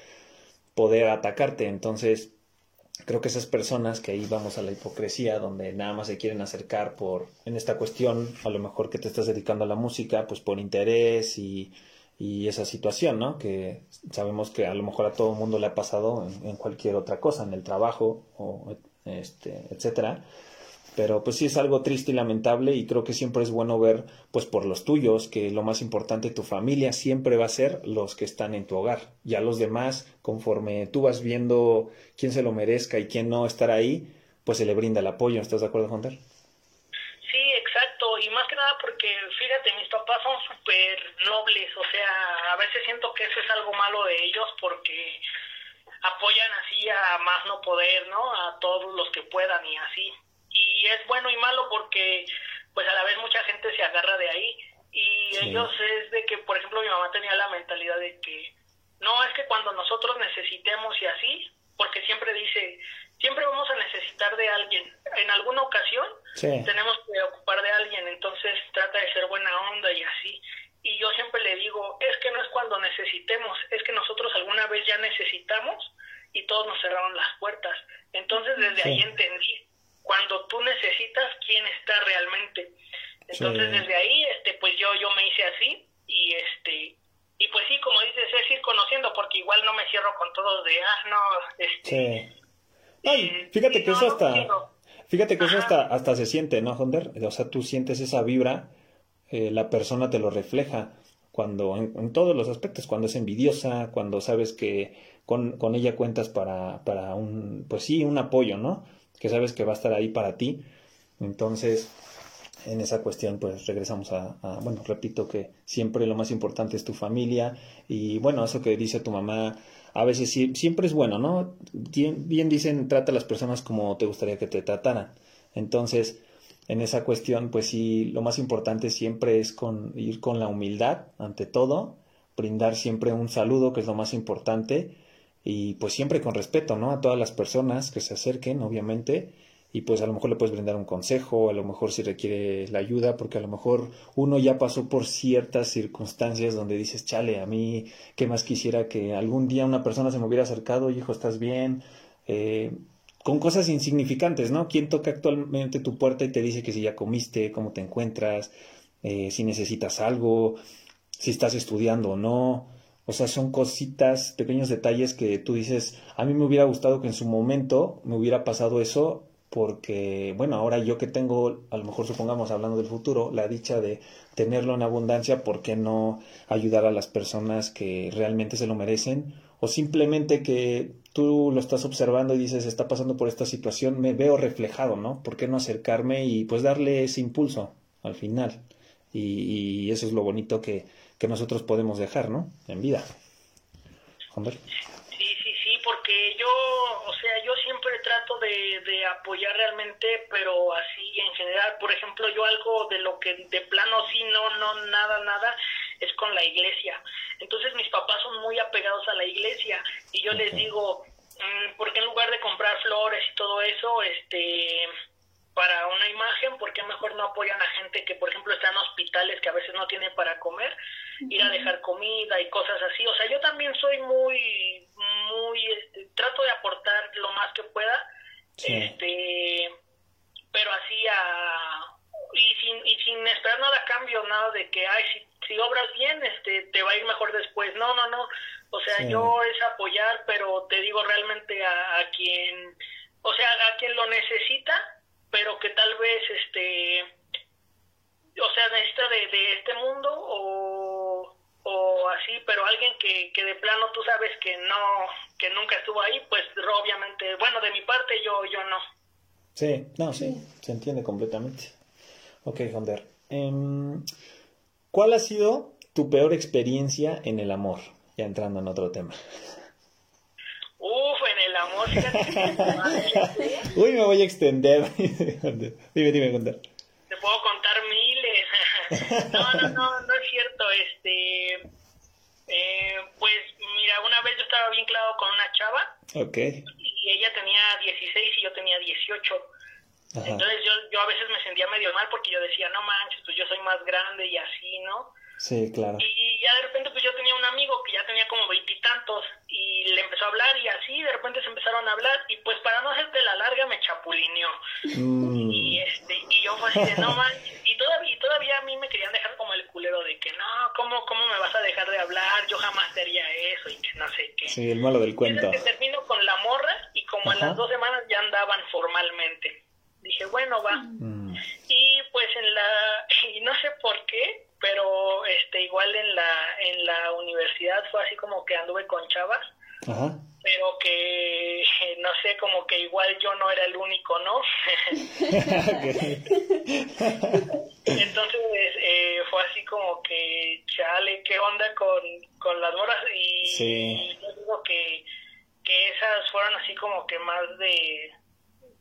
poder atacarte. Entonces, creo que esas personas que ahí vamos a la hipocresía, donde nada más se quieren acercar por, en esta cuestión, a lo mejor que te estás dedicando a la música, pues por interés y, y esa situación, ¿no? Que sabemos que a lo mejor a todo el mundo le ha pasado en, en cualquier otra cosa, en el trabajo o este, etcétera pero pues sí es algo triste y lamentable y creo que siempre es bueno ver pues por los tuyos que lo más importante tu familia siempre va a ser los que están en tu hogar. Ya los demás conforme tú vas viendo quién se lo merezca y quién no estar ahí pues se le brinda el apoyo. ¿estás de acuerdo Hunter? Sí, exacto. Y más que nada porque fíjate mis papás son súper nobles. O sea a veces siento que eso es algo malo de ellos porque apoyan así a más no poder, ¿no? A todos los que puedan y así y es bueno y malo porque pues a la vez mucha gente se agarra de ahí. Y ellos es de que por ejemplo mi mamá tenía la mentalidad de que no es que cuando nosotros necesitemos y así porque siempre dice siempre vamos a necesitar de alguien en alguna ocasión tenemos que ocupar de alguien entonces trata de ser buena onda y así. Y yo siempre le digo es que no es cuando necesitemos es que nosotros alguna vez ya necesitamos y todos nos cerraron las puertas entonces desde ahí entendí cuando tú necesitas quién está realmente. Entonces desde ahí, este, pues yo, yo me hice así y este, y pues sí, como dices, es ir conociendo, porque igual no me cierro con todos de, ah, no, este... Sí. Ay, fíjate que no, eso hasta... Fíjate que eso Ajá. hasta, hasta se siente, ¿no, Honder? O sea, tú sientes esa vibra, eh, la persona te lo refleja cuando, en, en todos los aspectos, cuando es envidiosa, cuando sabes que con, con ella cuentas para, para un, pues sí, un apoyo, ¿no? Que sabes que va a estar ahí para ti. Entonces, en esa cuestión, pues regresamos a, a, bueno, repito que siempre lo más importante es tu familia y bueno, eso que dice tu mamá, a veces siempre es bueno, ¿no? Bien, bien dicen, trata a las personas como te gustaría que te trataran. Entonces, en esa cuestión, pues sí, lo más importante siempre es con, ir con la humildad ante todo, brindar siempre un saludo, que es lo más importante, y pues siempre con respeto, ¿no? A todas las personas que se acerquen, obviamente, y pues a lo mejor le puedes brindar un consejo, a lo mejor si requiere la ayuda, porque a lo mejor uno ya pasó por ciertas circunstancias donde dices, chale, a mí, ¿qué más quisiera que algún día una persona se me hubiera acercado, hijo, ¿estás bien? Eh, con cosas insignificantes, ¿no? ¿Quién toca actualmente tu puerta y te dice que si ya comiste, cómo te encuentras, eh, si necesitas algo, si estás estudiando o no? O sea, son cositas, pequeños detalles que tú dices, a mí me hubiera gustado que en su momento me hubiera pasado eso porque, bueno, ahora yo que tengo, a lo mejor supongamos hablando del futuro, la dicha de tenerlo en abundancia, ¿por qué no ayudar a las personas que realmente se lo merecen? O simplemente que tú lo estás observando y dices, está pasando por esta situación, me veo reflejado, ¿no? ¿Por qué no acercarme y pues darle ese impulso al final? Y, y eso es lo bonito que, que nosotros podemos dejar, ¿no? En vida. Hombre. Sí, sí, sí, porque yo, o sea, yo siempre trato de, de apoyar realmente, pero así en general, por ejemplo, yo algo de lo que de plano sí, no, no, nada, nada, es con la iglesia. Entonces mis papás son muy apegados a la iglesia y yo les digo, mm, ¿por qué en lugar de comprar flores y todo eso, este, para una imagen, ¿por qué mejor no apoyan a gente que, por ejemplo, está en hospitales que a veces no tiene para comer? ir a dejar comida y cosas así. O sea, yo también soy muy, muy, este, trato de aportar lo más que pueda, Sí. este, pero así a, y sin, y sin esperar nada a cambio, nada de que, ay, si, si obras bien, este, te va a ir mejor después. No, no, no. O sea, Sí. yo es apoyar, pero te digo realmente a, a quien, o sea, a quien lo necesita, pero que tal vez, este, o sea, necesita de, de este mundo o, o así, pero alguien que, que de plano tú sabes que no, que nunca estuvo ahí, pues obviamente, bueno, de mi parte yo, yo no. Sí, no, sí, se entiende completamente. Ok, Honder. Em, ¿Cuál ha sido tu peor experiencia en el amor? Ya entrando en otro tema. Uf, en el amor, fíjate, Uy, me voy a extender. dime, dime, Honder. te puedo contar miles. no, no, no, no es cierto, este, eh, pues mira, una vez yo estaba bien clavado con una chava Ok. y ella tenía 16 y yo tenía 18. Ajá. Entonces yo, yo a veces me sentía medio mal porque yo decía, no manches, pues yo soy más grande y así, ¿no? Sí, claro. Y ya de repente pues yo tenía un amigo que ya tenía como veintitantos y, le empezó a hablar y así de repente se empezaron a hablar y pues para no hacerte la larga me chapulineó. Mm, Y este y yo fue así de no manches, y todavía, y todavía a mí me querían dejar como el culero de que no, ¿cómo, cómo me vas a dejar de hablar? Yo jamás te haría eso y que no sé qué. sí, el malo del cuento. Entonces que termino con la morra y como a Ajá. las dos semanas ya andaban formalmente. Dije, bueno, va. Mm, Y pues en la, y no sé por qué, pero este igual en la, en la universidad fue así como que anduve con chavas, Ajá. pero que no sé, como que igual yo no era el único, ¿no? Entonces eh, fue así como que, chale, ¿qué onda con, con las moras? Y Sí. yo digo que, que esas fueron así como que más de,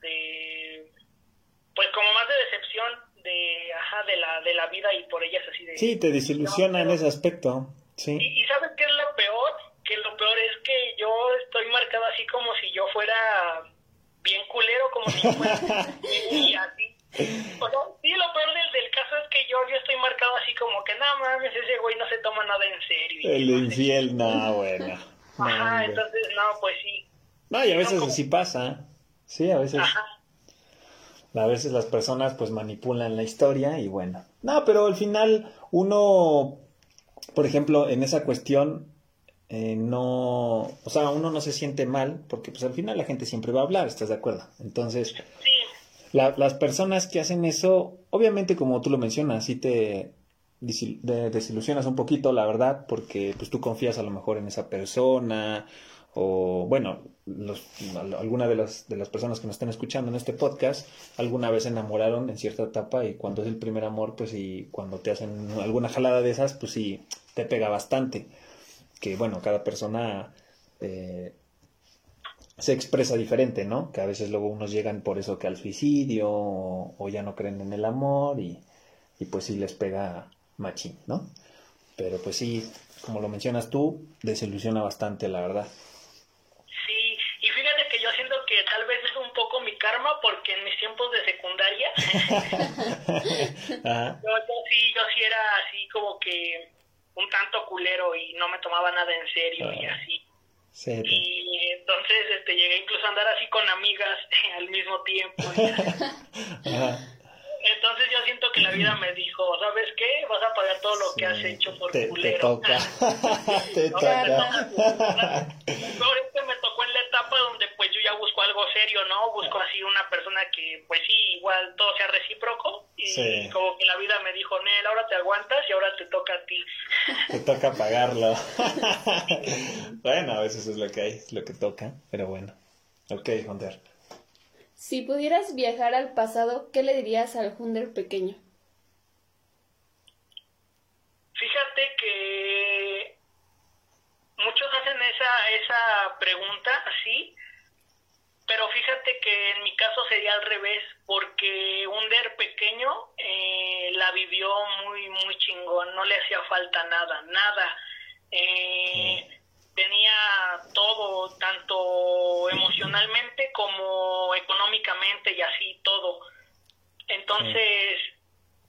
de, pues como más de decepción de, ajá, de la, de la vida y por ellas así de... Sí, te desilusiona en No, ese aspecto. Sí. y, y ¿sabes qué es lo peor? Que lo peor es que yo estoy marcado así como si yo fuera bien culero, como si yo fuera y así. O sea, sí, lo peor del, del caso es que yo, yo estoy marcado así como que, no mames, ese güey no se toma nada en serio. El no sé infiel, no, bueno. No, Ajá, entonces, no, pues sí. No, y a veces así pasa. Sí, a veces. Ajá. A veces las personas pues manipulan la historia y bueno. No, pero al final uno por ejemplo, en esa cuestión, eh, no, o sea, uno no se siente mal, porque pues al final la gente siempre va a hablar, ¿estás de acuerdo? Entonces, Sí, las personas que hacen eso, obviamente como tú lo mencionas, sí te de- desilusionas un poquito, la verdad, porque pues tú confías a lo mejor en esa persona o bueno, los, al- alguna de las, de las personas que nos están escuchando en este podcast alguna vez se enamoraron en cierta etapa y cuando es el primer amor, pues y cuando te hacen alguna jalada de esas, pues sí, te pega bastante. Que bueno, cada persona eh, se expresa diferente, ¿no? Que a veces luego unos llegan por eso que al suicidio o, o ya no creen en el amor y, y pues sí les pega machín, ¿no? Pero pues sí, como lo mencionas tú, desilusiona bastante, la verdad. sí. Y fíjate que yo siento que tal vez es un poco mi karma porque en mis tiempos de secundaria Ajá, yo, yo sí, yo sí era así como que un tanto culero y no me tomaba nada en serio y Ah. así. sí, te- Y entonces este, llegué incluso a andar así con amigas al mismo tiempo. ajá. Entonces yo siento que la vida me dijo, ¿sabes qué? Vas a pagar todo lo que has Sí, hecho por te, te culero. toca, te toca. Es que me tocó en etapa donde pues yo ya busco algo serio, ¿no? Busco así una persona que pues sí, igual todo sea recíproco y Sí. como que la vida me dijo, Nel, ahora te aguantas y ahora te toca a ti. Te toca pagarlo. bueno, a veces es lo que hay, es lo que toca, pero bueno. Ok, Hunter. Si pudieras viajar al pasado, ¿qué le dirías al Hunder pequeño? Fíjate que muchos hacen esa, esa pregunta así, pero fíjate que en mi caso sería al revés, porque un der pequeño eh, la vivió muy, muy chingón, no le hacía falta nada, nada. Eh, Tenía todo, tanto emocionalmente como económicamente y así todo. Entonces,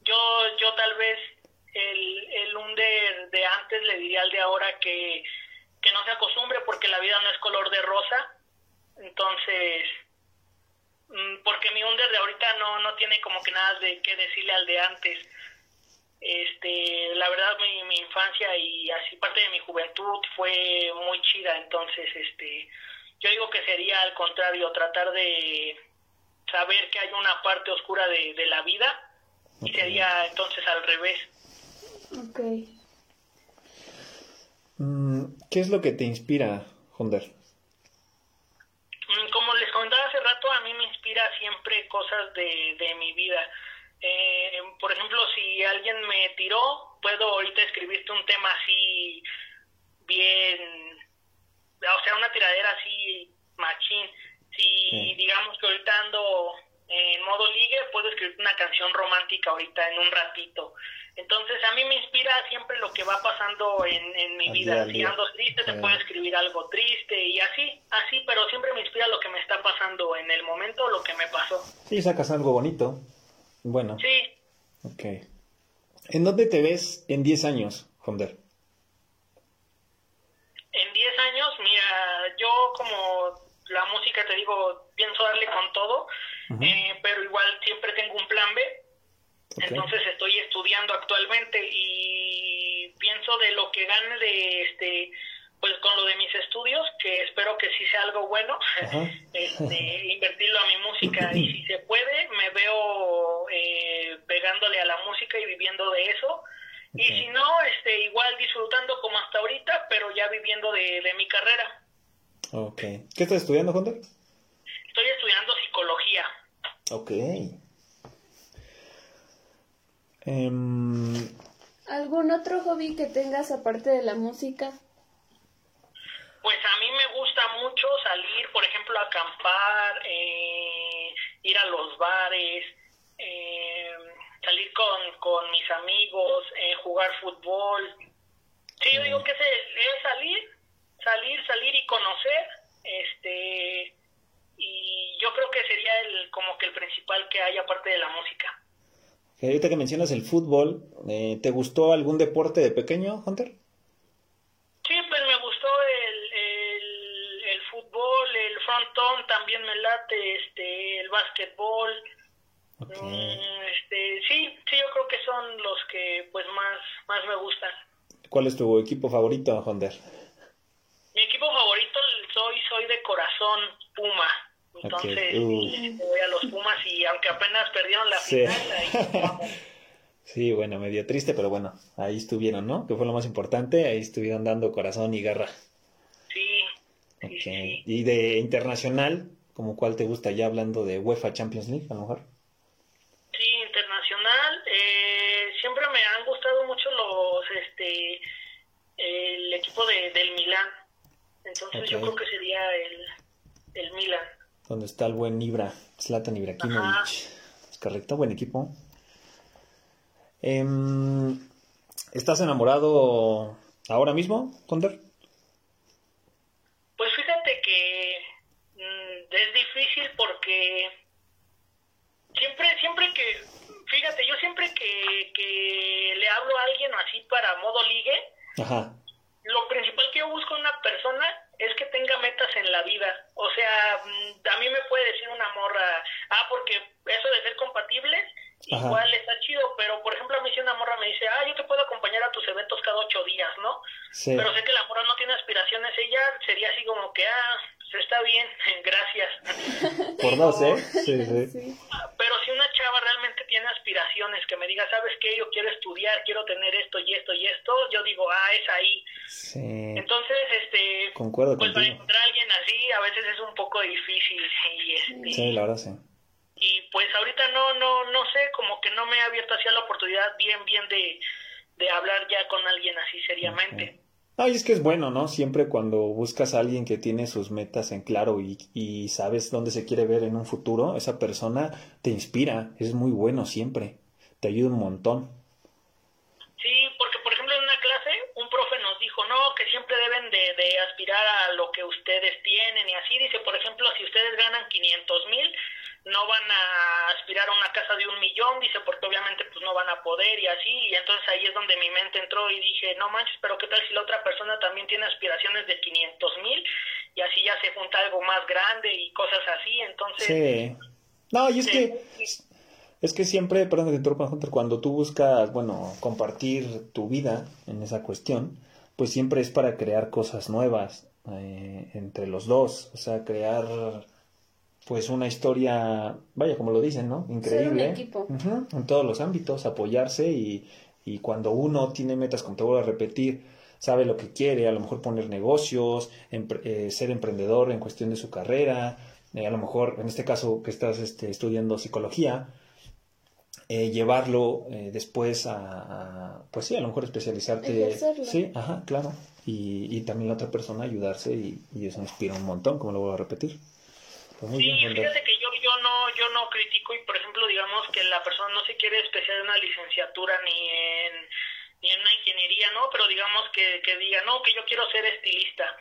yo, yo tal vez el, el under de antes le diría al de ahora que, que no se acostumbre porque la vida no es color de rosa. Entonces, mm, porque mi under de ahorita no, no tiene como que nada de qué decirle al de antes. Este, la verdad mi, mi infancia y así parte de mi juventud fue muy chida, entonces este, yo digo que sería al contrario, tratar de saber que hay una parte oscura de, de la vida y sería entonces al revés. Ok. Mm, ¿Qué es lo que te inspira, Hunter? Mm, Como les comentaba hace rato, a mí me inspira siempre cosas de, de mi vida. Eh, por ejemplo, si alguien me tiró, puedo ahorita escribirte un tema así bien, o sea, una tiradera así machín. Si Sí. digamos que ahorita ando en modo ligue, puedo escribir una canción romántica ahorita en un ratito. Entonces a mí me inspira siempre lo que va pasando en, en mi Al vida. día Si ando triste, te puedo escribir algo triste y así, así, pero siempre me inspira lo que me está pasando en el momento, lo que me pasó. Sí, sacas algo bonito. Bueno, Sí, ok. ¿En dónde te ves en 10 años, Hunter? en 10 años, mira, yo como la música, te digo, pienso darle con todo, Eh, pero igual siempre tengo un plan B. Entonces estoy estudiando actualmente y pienso de lo que gane de este pues con lo de mis estudios, que espero que sí sea algo bueno, este, invertirlo a mi música y si se puede me veo eh, pegándole a la música y viviendo de eso y si no, este igual disfrutando como hasta ahorita, pero ya viviendo de, de mi carrera. Ok. ¿Qué estás estudiando, Hunter? Estoy estudiando psicología. Ok. Em, ¿Algún otro hobby que tengas aparte de la música? Pues a mí me gusta mucho salir, por ejemplo, a acampar, eh, ir a los bares, eh, salir con, con mis amigos, eh, jugar fútbol. Sí, yo digo que es, es salir, salir, salir y conocer, este, y yo creo que sería el como que el principal que hay aparte de la música. ahorita que mencionas el fútbol, eh, ¿te gustó algún deporte de pequeño, Hunter? Sí, pues me gustó el, el, el fútbol, el frontón también me late, este, el básquetbol. Mm, este, sí, sí, yo creo que son los que pues más, más me gustan. ¿Cuál es tu equipo favorito, Honder? Mi equipo favorito soy soy de corazón Puma. Entonces Okay. voy a los Pumas y aunque apenas perdieron la Sí. final, ahí vamos. Sí, bueno, medio triste, pero bueno, ahí estuvieron, ¿no? Que fue lo más importante, ahí estuvieron dando corazón y garra. Sí, sí, Ok. sí, sí. Y de internacional, ¿como cuál te gusta? Ya hablando de UEFA Champions League, a lo mejor. Sí, internacional. Eh, siempre me han gustado mucho los, este, el equipo de, del Milán. Entonces yo creo que sería el, el Milan. Donde está el buen Ibra, Zlatan Ibrahimovic. Es correcto, buen equipo. Em, ¿Estás enamorado ahora mismo, Honder? Pues fíjate que mm, es difícil porque siempre, siempre que, fíjate, yo siempre que, que le hablo a alguien así para modo ligue, Ajá. Lo principal que yo busco en una persona es que tenga metas en la vida. O sea, mm, a mí me puede decir una morra, ah, porque eso de ser compatibles, Ajá. igual está chido, pero por ejemplo a mí si una morra me dice, ah, yo te puedo acompañar a tus eventos cada ocho días, ¿no? Sí. Pero sé que la morra no tiene aspiraciones, ella sería así como que, ah, pues está bien, gracias. Por dos, ¿eh? Sí, sí. Sí. Pero si una chava realmente tiene aspiraciones, que me diga, ¿sabes qué? Yo quiero estudiar, quiero tener esto y esto y esto, yo digo, ah, es ahí. Sí. Entonces, este, Concuerdo pues para encontrar a alguien así a veces es un poco difícil y este, Sí, la verdad sí. y pues ahorita no no no sé como que no me he abierto hacia la oportunidad bien bien de, de hablar ya con alguien así seriamente. Ay, es que es bueno, ¿no? Siempre cuando buscas a alguien que tiene sus metas en claro y, y sabes dónde se quiere ver en un futuro, esa persona te inspira, es muy bueno siempre, te ayuda un montón. Sí, porque por ejemplo en una clase un profe nos dijo, no, que siempre deben de, de aspirar a lo que ustedes tienen y así dice, por ejemplo, si ustedes ganan 500 mil, no van a aspirar a una casa de un millón, dice, porque obviamente pues no van a poder y así, y entonces ahí es donde mi mente entró y dije, no manches, pero qué tal si la otra persona también tiene aspiraciones de 500 mil y así ya se junta algo más grande y cosas así, entonces... Sí. No, y es que es que siempre, perdón cuando tú buscas, bueno, compartir tu vida en esa cuestión, pues siempre es para crear cosas nuevas eh, entre los dos, o sea, crear pues una historia, vaya, como lo dicen, ¿no? Increíble. Un en todos los ámbitos, apoyarse y, y cuando uno tiene metas, como te vuelvo a repetir, sabe lo que quiere, a lo mejor poner negocios, empre- eh, ser emprendedor en cuestión de su carrera, eh, a lo mejor, en este caso que estás este, estudiando psicología, eh, llevarlo eh, después a, a, pues sí, a lo mejor especializarte. Ejercerlo. Sí, ajá, claro. Y, y también la otra persona ayudarse y, y eso inspira un montón, como lo voy a repetir. Pues muy Sí, bien, fíjate que yo, yo no yo no critico y por ejemplo digamos que la persona no se quiere especializar en una licenciatura ni en ni en una ingeniería, ¿no? Pero digamos que, que diga, no, que yo quiero ser estilista,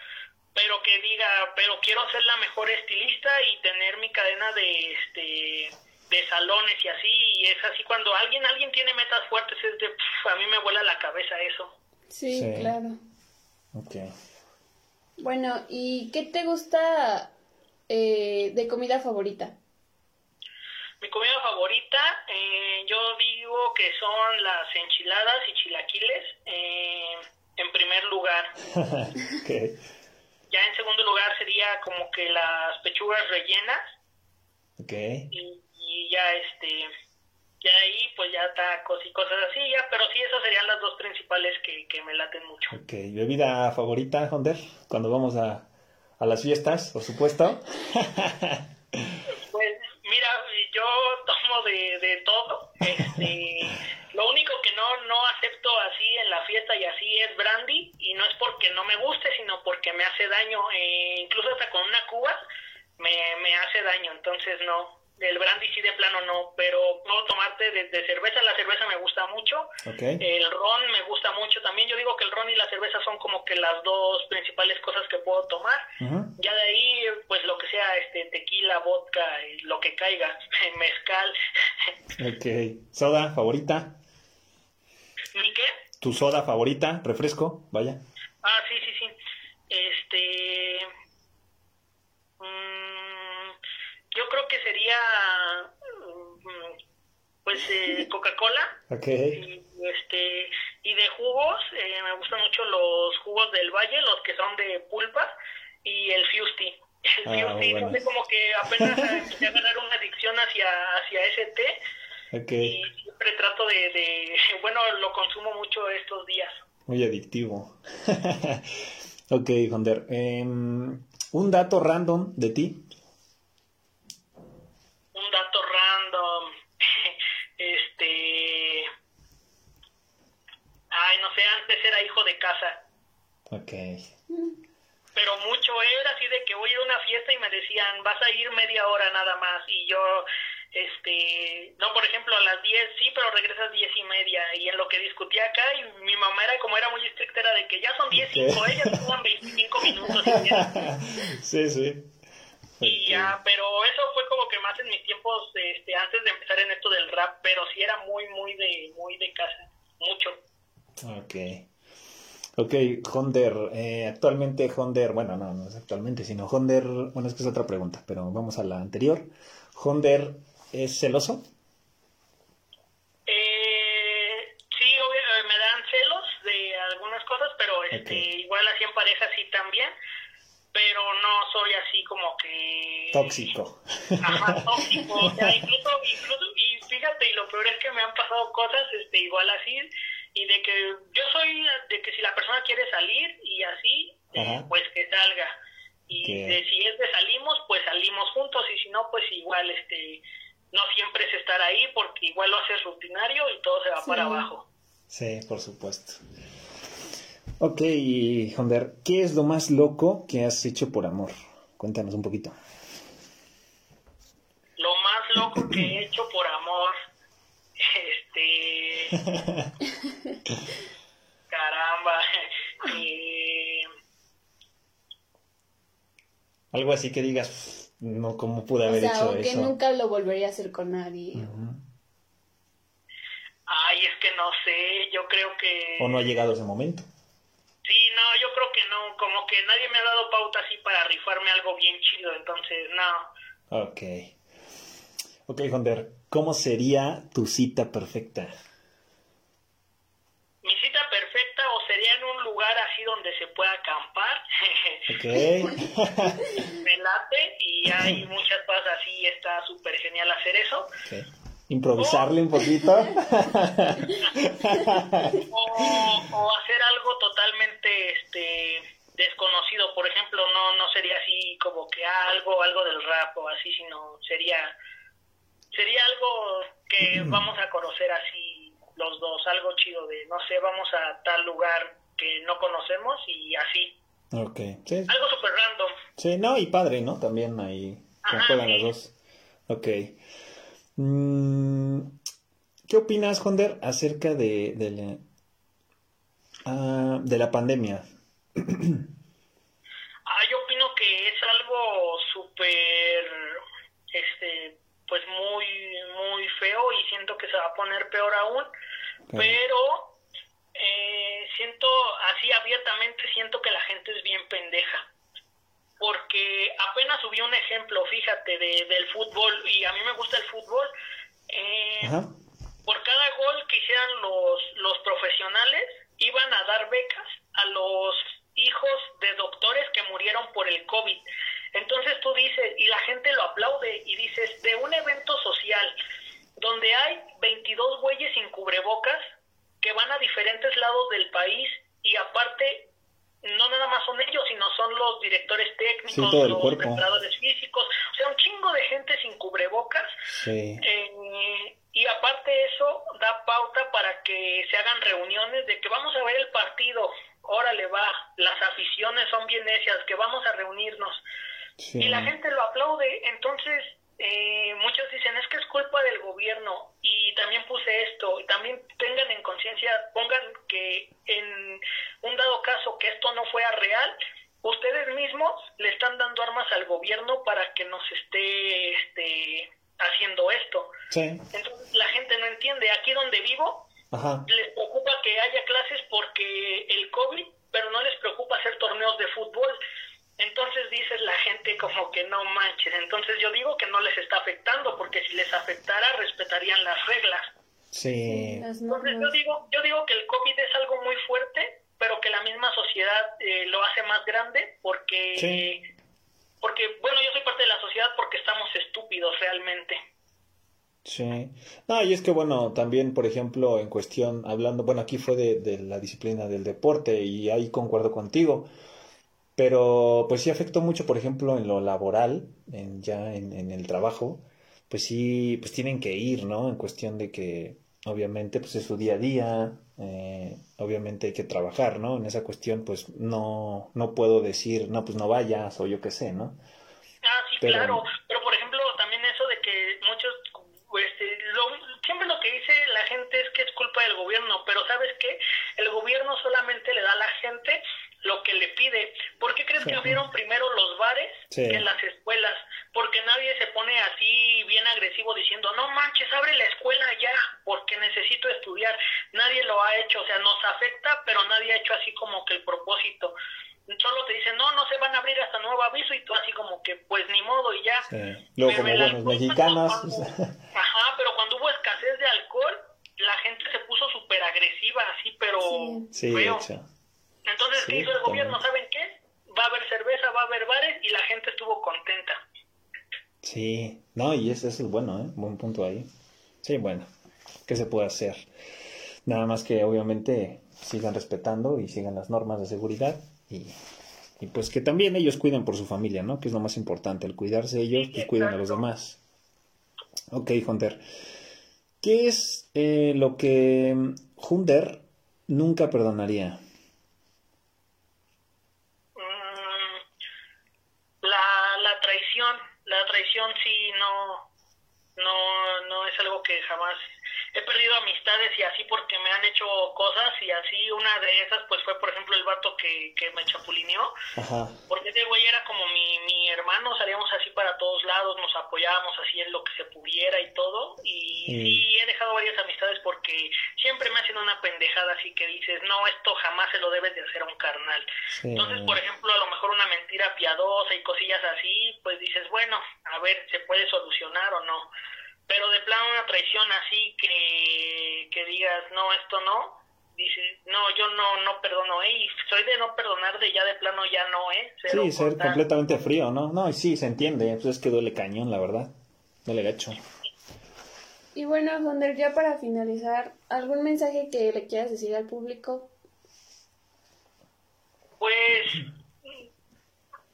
pero que diga, pero quiero ser la mejor estilista y tener mi cadena de este de salones y así, y es así cuando alguien alguien tiene metas fuertes, es de, pf, a mí me vuela la cabeza eso. Sí, Sí. claro. Ok. Bueno, ¿y qué te gusta eh, de comida favorita? Mi comida favorita, eh, yo digo que son las enchiladas y chilaquiles eh, en primer lugar. Ya en segundo lugar sería como que las pechugas rellenas Ok. y, y ya este, ya ahí pues ya tacos y cosas así, ya, pero sí esas serían las dos principales que, que me laten mucho. Ok. ¿Bebida favorita, Honder? Cuando vamos a, a las fiestas, por supuesto. Pues mira, yo tomo de, de todo. Este, lo único que no, no acepto así en la fiesta y así es brandy y no es porque no me guste, sino porque me hace daño. Eh, incluso hasta con una cuba me, me hace daño, entonces no. El brandy sí de plano no, pero puedo tomarte desde cerveza. La cerveza me gusta mucho. Ok. El ron me gusta mucho también. Yo digo que el ron y la cerveza son como que las dos principales cosas que puedo tomar. Ya de ahí, pues lo que sea, este, tequila, vodka, y lo que caiga, mezcal. Ok. ¿Soda favorita? ¿Ni qué? ¿Tu soda favorita? ¿Refresco? Vaya. Ah, sí, sí, sí. Este. mm, yo creo que sería. mm, Pues eh, Coca-Cola. Ok. Y, este. Y de jugos, eh, me gustan mucho los jugos del valle, los que son de pulpa, y el Fusti. El Ah, Fusti, bueno. no sé, como que apenas empecé a ganar una adicción hacia, hacia ese té, Ok, y siempre trato de, de, bueno, lo consumo mucho estos días. muy adictivo. ok, Honder. em, un dato random de ti. Un dato random, este... Ay, no sé, antes era hijo de casa. Ok. pero mucho era así de que voy a ir a una fiesta y me decían vas a ir media hora nada más y yo este no por ejemplo a las 10 sí pero regresas diez y media y en lo que discutía acá y mi mamá era como era muy estricta era de que ya son 10 y Ok. ellas toman 25 minutos sí, sí. Y ya pero eso fue como que más en mis tiempos este antes de empezar en esto del rap pero sí era muy muy de muy de casa mucho Ok. Ok, Honder, eh, actualmente Honder, bueno, no, no es actualmente, sino Honder, bueno, es que es otra pregunta, pero vamos a la anterior. Honder, ¿es celoso? Eh, sí, obvio, eh, me dan celos de algunas cosas, pero este, igual así en pareja sí también, pero no soy así como que... Tóxico. Ajá, tóxico, o sea, incluso, incluso, y fíjate, y lo peor es que me han pasado cosas este, igual así, y de que yo soy de que si la persona quiere salir y así, eh, pues que salga. Y de si es de salimos, pues salimos juntos, y si no, pues igual, este, no siempre es estar ahí, porque igual lo haces rutinario y todo se va Sí. para abajo. Sí, por supuesto. Ok, Honder, ¿qué es lo más loco que has hecho por amor? Cuéntanos un poquito. Lo más loco que he hecho por amor, este, caramba, eh, Algo así que digas, no, ¿cómo pude O haber sea, hecho o que eso? nunca lo volvería a hacer con nadie. Ay, es que no sé, yo creo que... ¿O no ha llegado ese momento? Sí, no, yo creo que no, como que nadie me ha dado pauta así para rifarme algo bien chido, entonces no. Ok. Ok, Honder, ¿cómo sería tu cita perfecta? Mi cita perfecta o sería en un lugar así donde se pueda acampar, Ok. me late y hay muchas cosas así, está súper genial hacer eso. Ok. Improvisarle un poquito. O, o hacer algo totalmente este desconocido, por ejemplo, no no sería así como que algo algo del rap o así, sino sería sería algo que vamos a conocer así los dos, algo chido de no sé, vamos a tal lugar que no conocemos y así, ok. Sí, algo súper random. sí, no, y padre, ¿no? También ahí Ajá, juegan sí. los dos. Ok. Mm, ¿Qué opinas, Honder, acerca de, de, la, ah, de la pandemia? Ah, yo opino que es algo súper, este, pues muy, muy feo y siento que se va a poner peor aún, pero eh, siento, así abiertamente, siento que la gente es bien pendeja. Porque apenas subí un ejemplo, fíjate, de, del fútbol, y a mí me gusta el fútbol. Eh, por cada gol que hicieran los, los profesionales, iban a dar becas a los hijos de doctores que murieron por el COVID. Entonces tú dices, y la gente lo aplaude, y dices, de un evento social donde hay 22 güeyes sin cubrebocas que van a diferentes lados del país y aparte no nada más son ellos, sino son los directores técnicos, Sí, los cuerpo. preparadores físicos, o sea, un chingo de gente sin cubrebocas Sí. eh, y aparte eso da pauta para que se hagan reuniones de que vamos a ver el partido, órale va, las aficiones son bien necias, que vamos a reunirnos. sí. Y la gente lo aplaude, entonces eh, muchos dicen es que es culpa del gobierno y también puse esto, y también tengan en conciencia, pongan que en un dado caso que esto no fuera real, ustedes mismos le están dando armas al gobierno para que nos esté este, haciendo esto. Sí. Entonces la gente no entiende, aquí donde vivo Ajá. les preocupa que haya clases porque el COVID, pero no les preocupa hacer torneos de fútbol. Entonces dices la gente como que no manches. Entonces yo digo que no les está afectando porque si les afectara respetarían las reglas. Sí. Entonces yo digo, yo digo que el COVID es algo pero que la misma sociedad eh, lo hace más grande porque, porque, bueno, yo soy parte de la sociedad porque estamos estúpidos realmente. Sí. No, y es que bueno, también, por ejemplo, en cuestión, hablando, bueno, aquí fue de, de la disciplina del deporte y ahí concuerdo contigo, pero pues sí afectó mucho, por ejemplo, en lo laboral, en, ya en, en el trabajo, pues sí, pues tienen que ir, ¿no? En cuestión de que obviamente pues es su día a día, eh, obviamente hay que trabajar, ¿no? En esa cuestión pues no, no puedo decir, no, pues no vayas o yo qué sé, ¿no? Ah, sí, claro, pero por ejemplo también eso de que muchos, pues, lo, siempre lo que dice la gente es que es culpa del gobierno, pero ¿sabes qué? El gobierno solamente le da a la gente lo que le pide. ¿Por qué crees que abrieron primero los bares que las escuelas? Porque nadie se pone así bien agresivo diciendo, no manches, abre la escuela ya, porque necesito estudiar. Nadie lo ha hecho, o sea, nos afecta, pero nadie ha hecho así como que el propósito. Solo te dicen, no, no se van a abrir hasta nuevo aviso y tú así como que, pues ni modo y ya. Luego como buenos mexicanos. ajá, pero cuando hubo escasez de alcohol, la gente se puso súper agresiva, así, pero sí. feo. Entonces, ¿qué hizo el gobierno? ¿Saben qué? Va a haber cerveza, va a haber bares y la gente estuvo contenta. Sí, no, y ese es bueno, ¿eh? Buen punto ahí. Sí, bueno, ¿qué se puede hacer? Nada más que obviamente sigan respetando y sigan las normas de seguridad y, y pues que también ellos cuiden por su familia, ¿no? Que es lo más importante, el cuidarse ellos, pues cuiden a los demás. Ok, Hunter. ¿Qué es eh, lo que Hunter nunca perdonaría? Sí no, no, no es algo que jamás he perdido amistades y así porque me han hecho cosas y así una de esas pues fue por ejemplo el vato que, que me chapulineó. Porque ese güey era como mi, mi hermano salíamos así para todos lados nos apoyábamos así en lo que se pudiera y todo. Y sí he dejado varias amistades porque siempre me hacen una pendejada así que dices no esto jamás se lo debes de hacer a un carnal entonces por ejemplo a lo mejor una mentira piadosa y cosillas así pues dices bueno a ver se puede solucionar o no pero de plano una traición así que, que digas, no, esto no, dices, no, yo no, no perdono, ¿eh? Y soy de no perdonar, de ya de plano ya no, ¿eh? sí, ser completamente frío, ¿no? No, sí, se entiende, pues es que duele cañón, la verdad, duele gacho. Y bueno, Honder, ya para finalizar, ¿algún mensaje que le quieras decir al público? Pues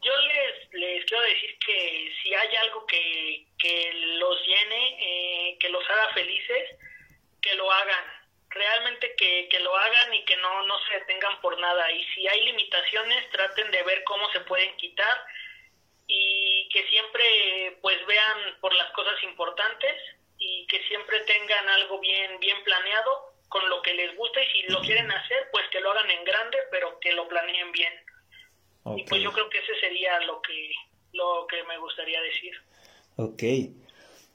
yo les, les quiero decir que si hay algo que, que los llene, eh, que los haga felices, que lo hagan. Realmente que, que lo hagan y que no, no se detengan por nada. Y si hay limitaciones, traten de ver cómo se pueden quitar y que siempre pues vean por las cosas importantes y que siempre tengan algo bien, bien planeado con lo que les gusta y si lo quieren hacer, pues que lo hagan en grande, pero que lo planeen bien. Y pues yo creo que ese sería lo que, lo que me gustaría decir. Ok.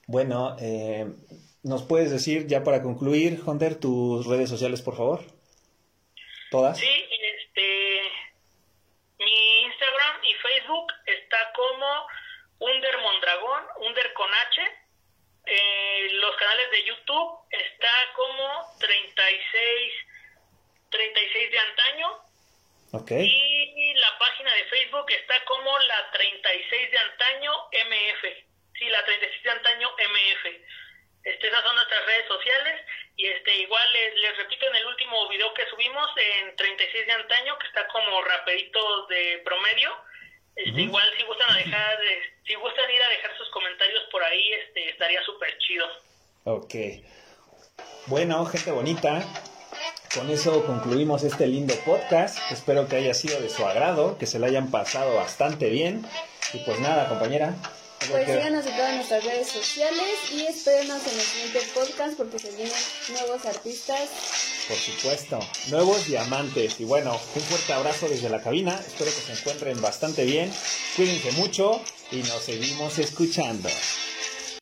Bueno, eh, ¿nos puedes decir ya para concluir, Hunter, tus redes sociales, por favor? ¿Todas? Sí, este, mi Instagram y Facebook está como Under Mondragón, Under con H. Eh, los canales de YouTube está como 36, 36 de antaño. Okay. Y la página de Facebook está como la 36 de antaño MF. Sí, la 36 de antaño MF. Este, esas son nuestras redes sociales y este igual les, repito en el último video que subimos en 36 de antaño que está como raperitos de promedio este, igual si gustan dejar si gustan ir a dejar sus comentarios por ahí este estaría súper chido. Ok. Bueno gente bonita con eso concluimos este lindo podcast. Espero que haya sido de su agrado que se lo hayan pasado bastante bien. Y pues nada compañera pues síganos en todas nuestras redes sociales y espérenos en el siguiente podcast porque se vienen nuevos artistas. Por supuesto, nuevos diamantes. Y bueno, un fuerte abrazo desde la cabina. Espero que se encuentren bastante bien. Cuídense mucho y nos seguimos escuchando.